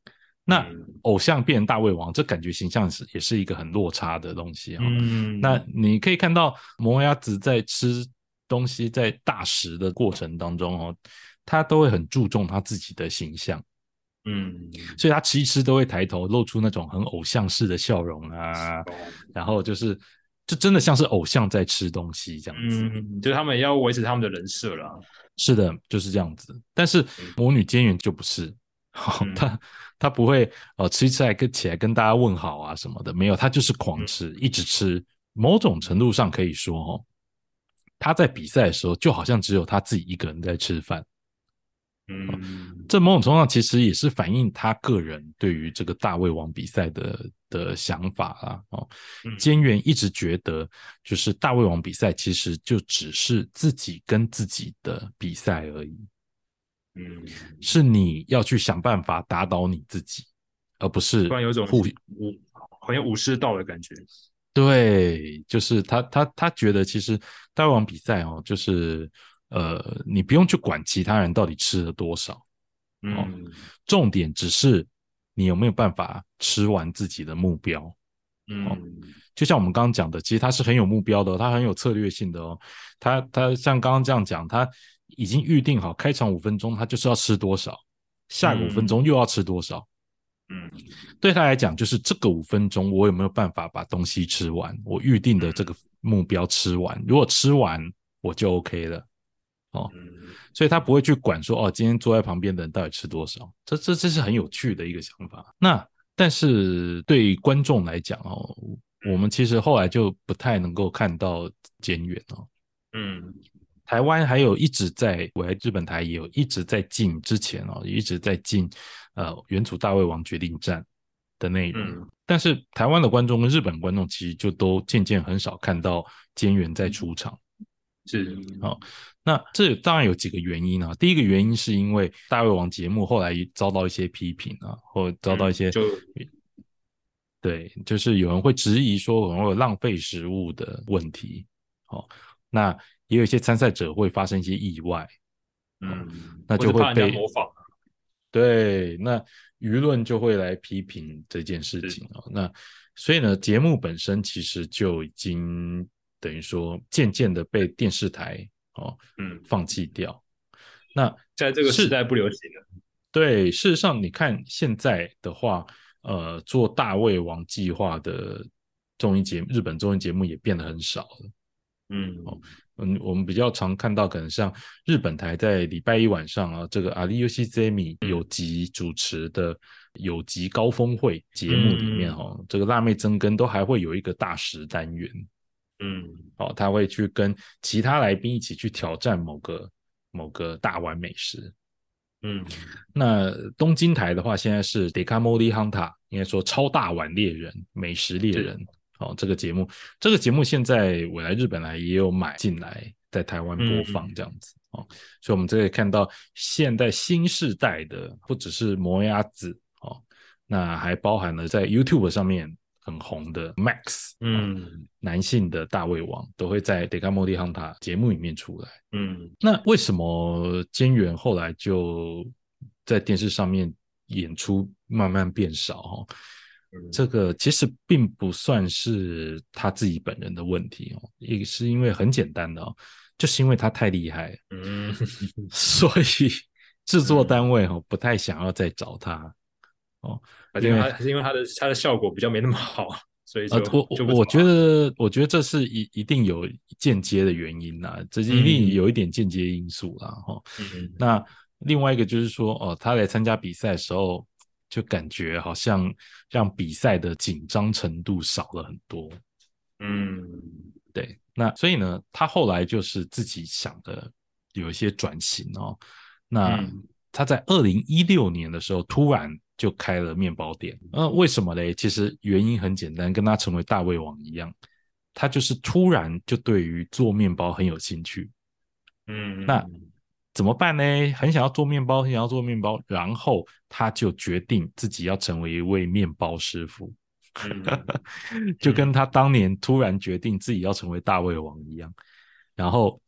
那
嗯
偶像变大胃王，这感觉形象是也是一个很落差的东西哦。
嗯，
那你可以看到摩耶子在吃东西，在大食的过程当中哦，他都会很注重他自己的形象。
嗯
所以他吃一吃都会抬头，露出那种很偶像式的笑容啊，
哦
然后就是，就真的像是偶像在吃东西这样子。
嗯，就是他们也要维持他们的人设啦。
是的，就是这样子。但是魔女尖圆就不是，好、
嗯
她她不会哦吃一吃还跟起来跟大家问好啊什么的，没有，他就是狂吃，一直吃。某种程度上可以说哦，他在比赛的时候就好像只有他自己一个人在吃饭。
嗯
这某种程度上其实也是反映他个人对于这个大胃王比赛的的想法啦。哦，
嗯
菅原一直觉得，就是大胃王比赛其实就只是自己跟自己的比赛而已，
嗯，
是你要去想办法打倒你自己，而不是
突然有一种
互
武很有武士道的感觉。
对，就是他他他觉得其实大胃王比赛哦，就是呃，你不用去管其他人到底吃了多少。
嗯
重点只是你有没有办法吃完自己的目标。
嗯
就像我们刚刚讲的，其实他是很有目标的哦，他很有策略性的哦。他他像刚刚这样讲，他已经预定好开场五分钟，他就是要吃多少，下个五分钟又要吃多少。
嗯
对他来讲，就是这个五分钟，我有没有办法把东西吃完？我预定的这个目标吃完，如果吃完，我就 OK 了。哦，
嗯
所以他不会去管说哦，今天坐在旁边的人到底吃多少，这这这是很有趣的一个想法。那但是对观众来讲哦，我们其实后来就不太能够看到减远哦，
嗯
台湾还有一直在，我在日本台也有一直在进之前哦，一直在进呃原祖大胃王决定战的内容。
嗯
但是台湾的观众跟日本观众其实就都渐渐很少看到菅原在出场。
是
好那这当然有几个原因啊。第一个原因是因为大胃王节目后来遭到一些批评啊，或遭到一些、
嗯就
对，就是有人会质疑说可能会有浪费食物的问题。哦，那也有一些参赛者会发生一些意外，
嗯，
那就会被
模仿。
对，那舆论就会来批评这件事情哦。那所以呢，节目本身其实就已经等于说渐渐的被电视台哦
嗯，
放弃掉。那
在这个
是
时代不流行了。
对，事实上你看现在的话，呃，做大胃王计划的综艺节日本综艺节目也变得很少了。
嗯，
嗯，我们比较常看到，可能像日本台在礼拜一晚上啊，这个阿里游戏 Zemi 有吉主持的有吉高峰会节目里面，
哈
哦，这个辣妹增根都还会有一个大食单元，
嗯
哦，他会去跟其他来宾一起去挑战某个某个大碗美食。
嗯
那东京台的话，现在是 Dekamori Hunter，应该说超大碗猎人、美食猎人。哦，这个节目，这个节目现在我来日本来也有买进来，在台湾播放
嗯
这样子、哦，所以我们这可以看到现在新世代的，不只是磨牙子哦，那还包含了在 YouTube 上面很红的 Max，哦
嗯
男性的大胃王都会在 Dekamori Hunter 节目里面出来。
嗯
那为什么菅原后来就在电视上面演出慢慢变少？哈，
嗯
这个其实并不算是他自己本人的问题哦，也是因为很简单的哦，就是因为他太厉害，
嗯，
所以制作单位哦不太想要再找他。
还是因为他还是因为他的他的效果比较没那么好，所以就
呃，我
就
我我觉得，我觉得这是一一定有间接的原因啦，这一定有一点间接因素啦，哈、
嗯。
那另外一个就是说，哦，他来参加比赛的时候，就感觉好像让比赛的紧张程度少了很多。
嗯
对，那所以呢，他后来就是自己想的有一些转型哦。那
嗯
他在二零一六年的时候，突然就开了面包店。呃，为什么嘞？其实原因很简单，跟他成为大胃王一样，他就是突然就对于做面包很有兴趣。
嗯，
那怎么办呢？很想要做面包，很想要做面包，然后他就决定自己要成为一位面包师傅，
嗯。
就跟他当年突然决定自己要成为大胃王一样。然后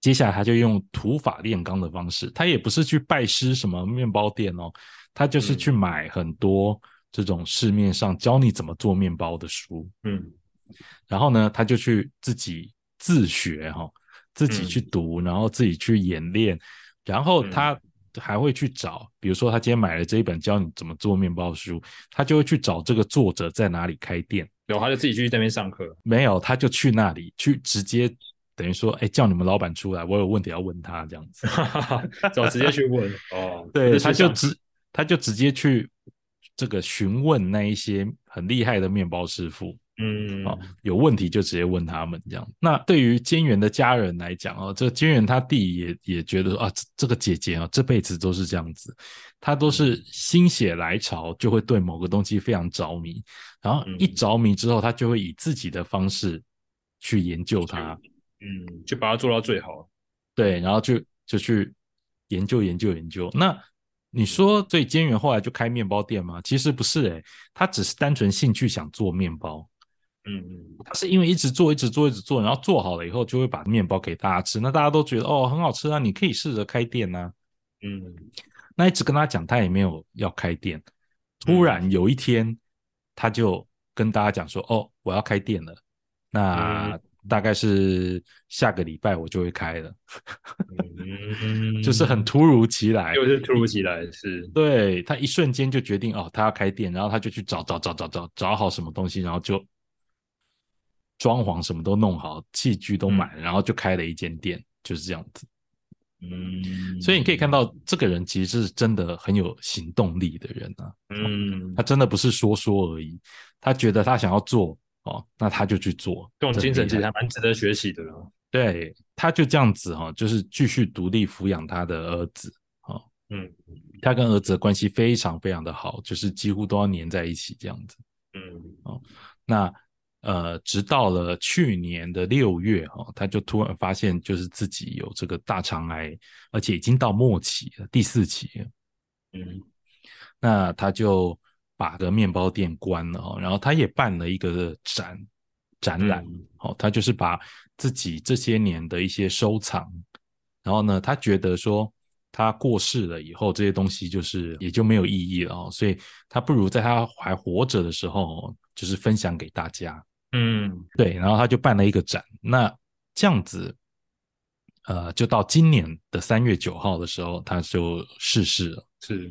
接下来他就用土法炼钢的方式，他也不是去拜师什么面包店哦，他就是去买很多这种市面上教你怎么做面包的书，
嗯。
然后呢，他就去自己自学哈、自己去读，然后自己去演练，然后他还会去找，比如说他今天买了这一本教你怎么做面包书，他就会去找这个作者在哪里开店。
有他就自己去那边上课，
没有，他就去那里去直接等于说，哎，叫你们老板出来，我有问题要问他这样子。
走直接去问哦，
对，他就直他就直接去这个询问那一些很厉害的面包师傅，
嗯
哦，有问题就直接问他们这样。那对于菅原的家人来讲哦，这个菅原他弟也也觉得说啊，这这个姐姐啊，这辈子都是这样子，她都是心血来潮就会对某个东西非常着迷，然后一
嗯
着迷之后，他就会以自己的方式去研究它，
嗯，就把它做到最好，
对，然后就就去研究研究研究。那你说，所以菅原后来就开面包店吗？其实不是、欸，他只是单纯兴趣想做面包。
嗯嗯
他是因为一直做，一直做，一直做，然后做好了以后，就会把面包给大家吃。那大家都觉得哦很好吃啊，你可以试着开店呐、
嗯
那一直跟他讲，他也没有要开店。突然有一天，他就跟大家讲说：“哦，我要开店了。那大概是下个礼拜我就会开了。
嗯，
就是很突如其来，
就是突如其来，是
对他一瞬间就决定哦，他要开店，然后他就去找找找找找找好什么东西，然后就装潢什么都弄好，器具都买了，然后就开了一间店，就是这样子。
嗯，
所以你可以看到，这个人其实是真的很有行动力的人啊，
嗯，
他真的不是说说而已，他觉得他想要做哦，那他就去做，
这种精神其实还蛮值得学习的了。
对，他就这样子哈，就是继续独立抚养他的儿子。
嗯
他跟儿子的关系非常非常的好，就是几乎都要黏在一起这样子。
嗯哦
那呃，直到了去年的六月哈、他就突然发现，就是自己有这个大肠癌，而且已经到末期了，第四期了。
嗯
那他就把个面包店关了哦，然后他也办了一个展展览，
嗯
哦，他就是把自己这些年的一些收藏，然后呢，他觉得说他过世了以后，这些东西就是也就没有意义了哦，所以他不如在他还活着的时候，哦就是分享给大家。
嗯
对，然后他就办了一个展，那这样子，呃，就到今年的三月九号的时候，他就逝世了。
是，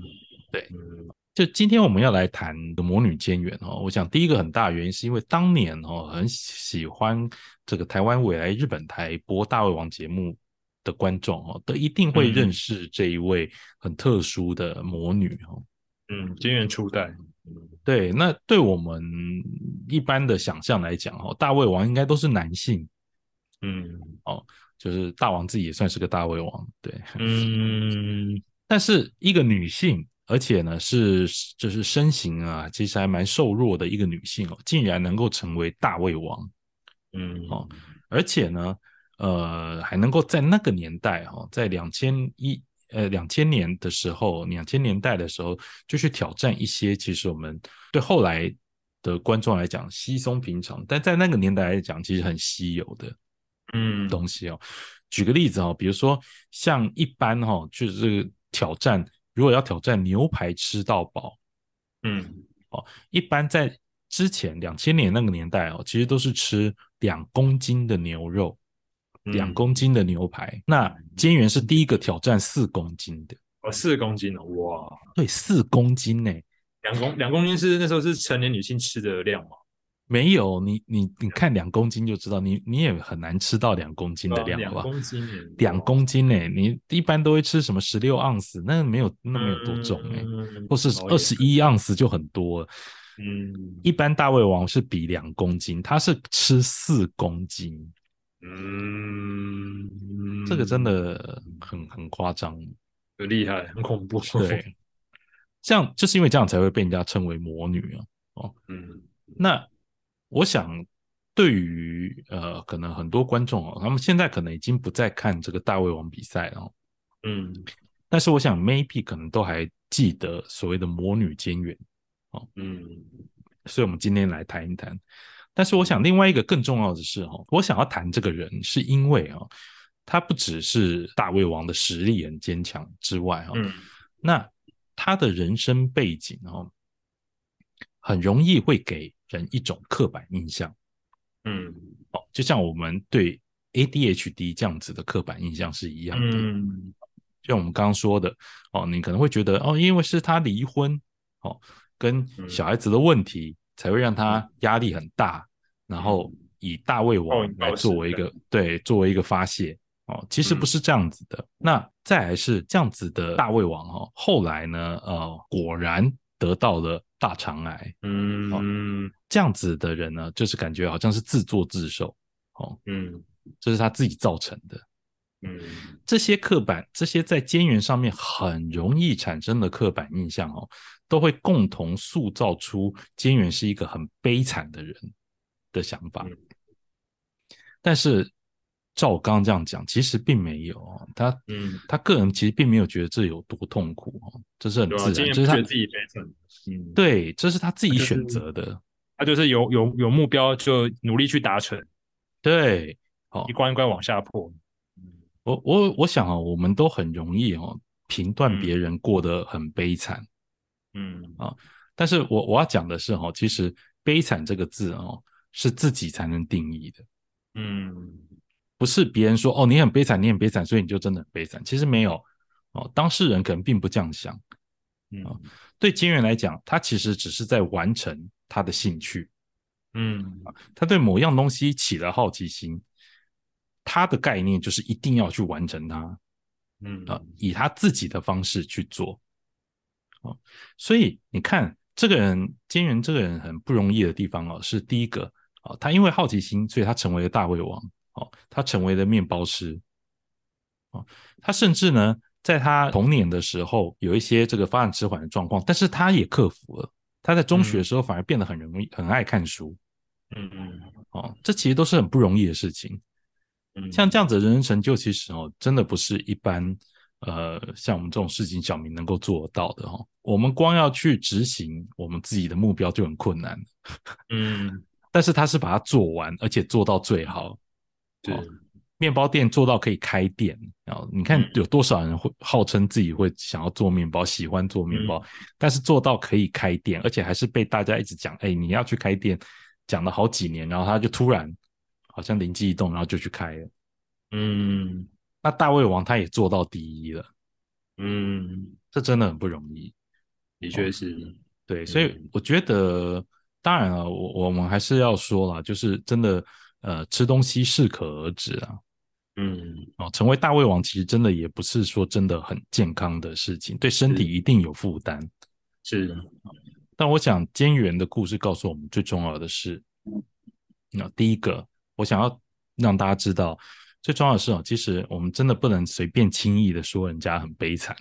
对
嗯
就今天我们要来谈的魔女监园哦，我想第一个很大的原因是因为当年哦很喜欢这个台湾未来日本台播大胃王节目的观众哦，都一定会认识这一位很特殊的魔女哦。
嗯，金元初代，嗯
对，那对我们一般的想象来讲哦，大胃王应该都是男性，
嗯。
哦就是大王自己也算是个大胃王，对。
嗯。
但是一个女性，而且呢是就是身形啊，其实还蛮瘦弱的一个女性哦，竟然能够成为大胃王，
嗯。
哦而且呢，呃，还能够在那个年代哈、哦，在两千一呃两千年的时候，两千年代的时候，就去挑战一些其实我们对后来的观众来讲稀松平常，但在那个年代来讲，其实很稀有的。
嗯
东西哦。举个例子哦，比如说像一般哈、哦，就是这个挑战，如果要挑战牛排吃到饱，
嗯哦
一般在之前两千年那个年代哦，其实都是吃两公斤的牛肉，
嗯
两公斤的牛排。那菅原是第一个挑战四公斤的，
哦四公斤哦，哇，
对，四公斤呢。
两公两公斤是那时候是成年女性吃的量吗？
没有你，你你看两公斤就知道，你你也很难吃到两公斤的量，
两
好不好？
公斤耶，
两公斤呢、你一般都会吃什么十六盎司，那没有那没有多重哎、
嗯
或是
哦
二十一盎司就很多了。
嗯
一般大胃王是比两公斤，他是吃四公斤，
嗯，
这个真的很很夸张。
很厉害，很恐怖。
对，这样就是因为这样才会被人家称为魔女啊。
哦嗯
那我想，对于呃，可能很多观众哦，他们现在可能已经不再看这个大胃王比赛了哦，
嗯
但是我想 maybe 可能都还记得所谓的魔女监园，
嗯
所以我们今天来谈一谈。但是我想另外一个更重要的是哈，我想要谈这个人，是因为啊，他不只是大胃王的实力很坚强之外哈，
嗯。
那他的人生背景哦，很容易会给人一种刻板印象。
嗯。
哦，就像我们对 ADHD 这样子的刻板印象是一样的。
嗯。
就像我们刚刚说的哦，你可能会觉得哦，因为是他离婚哦，跟小孩子的问题才会让他压力很大，然后以大胃王来作为一个对。作为一个发泄。哦，其实不是这样子的。那再来是这样子的大胃王哦，后来呢呃果然得到了大肠癌，
嗯。
这样子的人呢，就是感觉好像是自作自受。哦，
嗯。
这是他自己造成的。
嗯。
这些刻板，这些在尖缘上面很容易产生的刻板印象哦，都会共同塑造出监缘是一个很悲惨的人的想法。
嗯
但是照我刚刚这样讲，其实并没有哦，他
嗯，
他个人其实并没有觉得这有多痛苦哦，这是很自然，这是他
自己悲惨，嗯，，
对，这是他自己选择的，
他就是有有有目标就努力去达成，
对，好
一，关一关往下破。
我我我想啊，我们都很容易哦评断
嗯
别人过得很悲惨。
嗯
但是我我要讲的是哦，其实“悲惨”这个字哦，是自己才能定义的，
嗯
不是别人说哦你很悲惨，你很悲惨，所以你就真的很悲惨。其实没有哦，当事人可能并不这样想。
嗯
对金源来讲，他其实只是在完成他的兴趣，
嗯
他对某样东西起了好奇心，他的概念就是一定要去完成它。
嗯
啊，以他自己的方式去做。哦，所以你看，这个人菅原这个人很不容易的地方哦，是第一个哦，他因为好奇心，所以他成为了大胃王哦，他成为了面包师。哦，他甚至呢，在他童年的时候有一些这个发展迟缓的状况，但是他也克服了。他在中学的时候反而变得很容易，很爱看书。
嗯嗯，
哦，这其实都是很不容易的事情。
嗯
像这样子的人生成就，其实哦，真的不是一般呃像我们这种市井小民能够做得到的哦。我们光要去执行我们自己的目标就很困难，
嗯，
但是他是把它做完，而且做到最好。
对
哦面包店做到可以开店，然后你看
嗯
有多少人会号称自己会想要做面包，喜欢做面包，但是做到可以开店，而且还是被大家一直讲，哎，你要去开店，讲了好几年，然后他就突然好像灵机一动，然后就去开了。
嗯
那大胃王他也做到第一了，
嗯，
这真的很不容易。
的确是，
对，所以
嗯
我觉得，当然了，我我们还是要说啦，就是真的，呃，吃东西适可而止啊。
嗯
哦，成为大胃王其实真的也不是说真的很健康的事情，对身体一定有负担。
是，
但我想菅原的故事告诉我们最重要的是，那第一个，我想要让大家知道，最重要的是哦，其实我们真的不能随便轻易的说人家很悲惨，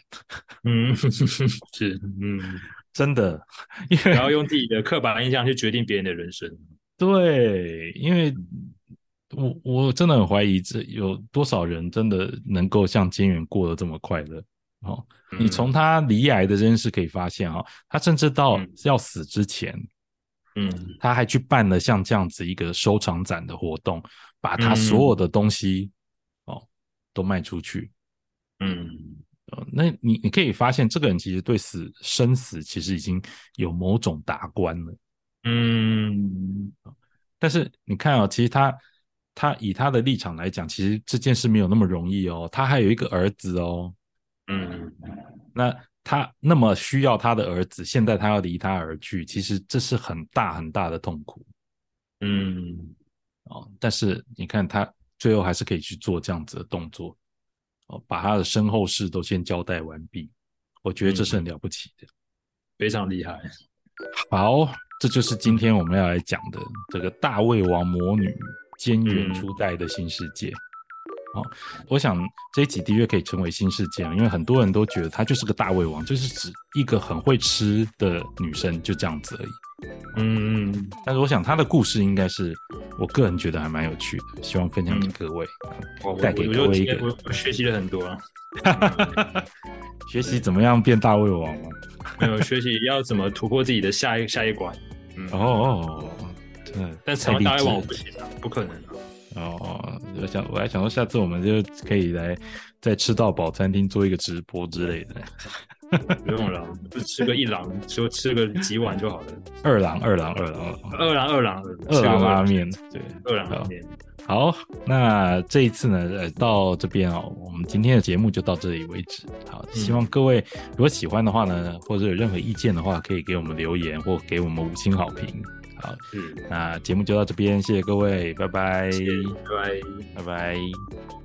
嗯。是，嗯，
真的，因为
不要用自己的刻板印象去决定别人的人生。
对，因为我我真的很怀疑，这有多少人真的能够像菅原过得这么快乐？哦，你从他离癌的这件事可以发现啊、哦，他甚至到
嗯。
要死之前，
嗯。
他还去办了像这样子一个收藏展的活动，把他
嗯。
所有的东西、哦都卖出去。
嗯
呃，那你你可以发现，这个人其实对死生死其实已经有某种达观了。
嗯
但是你看啊、其实他他以他的立场来讲，其实这件事没有那么容易哦。他还有一个儿子哦，
嗯
那他那么需要他的儿子，现在他要离他而去，其实这是很大很大的痛苦
嗯
哦。但是你看他最后还是可以去做这样子的动作哦，把他的身后事都先交代完毕，我觉得这是很了不起的。
非常厉害。
好，这就是今天我们要来讲的这个大胃王魔女菅原
嗯
初代的新世界。哦，我想这一集的确可以称为新世界，因为很多人都觉得她就是个大胃王，就是指一个很会吃的女生，就这样子而已。
嗯嗯
但是我想他的故事应该是我个人觉得还蛮有趣的，希望分享给
嗯
各位，
我
带给各位一个
听我我学习了很多啊，
学习怎么样变大胃王吗。
没有学习要怎么突破自己的下一下一关。嗯，
哦哦，真的
但成为大胃王我不行啊，不可能啊。
哦，我想我还想说，下次我们就可以来在吃到饱餐厅做一个直播之类的。
不用了，就吃个一郎，就吃个几碗就好了。
二郎，二郎，二郎，
二郎二郎
二郎拉，面，对，
二郎拉面。
好，那这一次呢，呃，到这边哦，我们今天的节目就到这里为止。好，希望各位如果喜欢的话呢，或者有任何意见的话，可以给我们留言或给我们五星好评。好，
嗯，
那节目就到这边，谢谢各位，拜拜，
拜拜。
拜拜。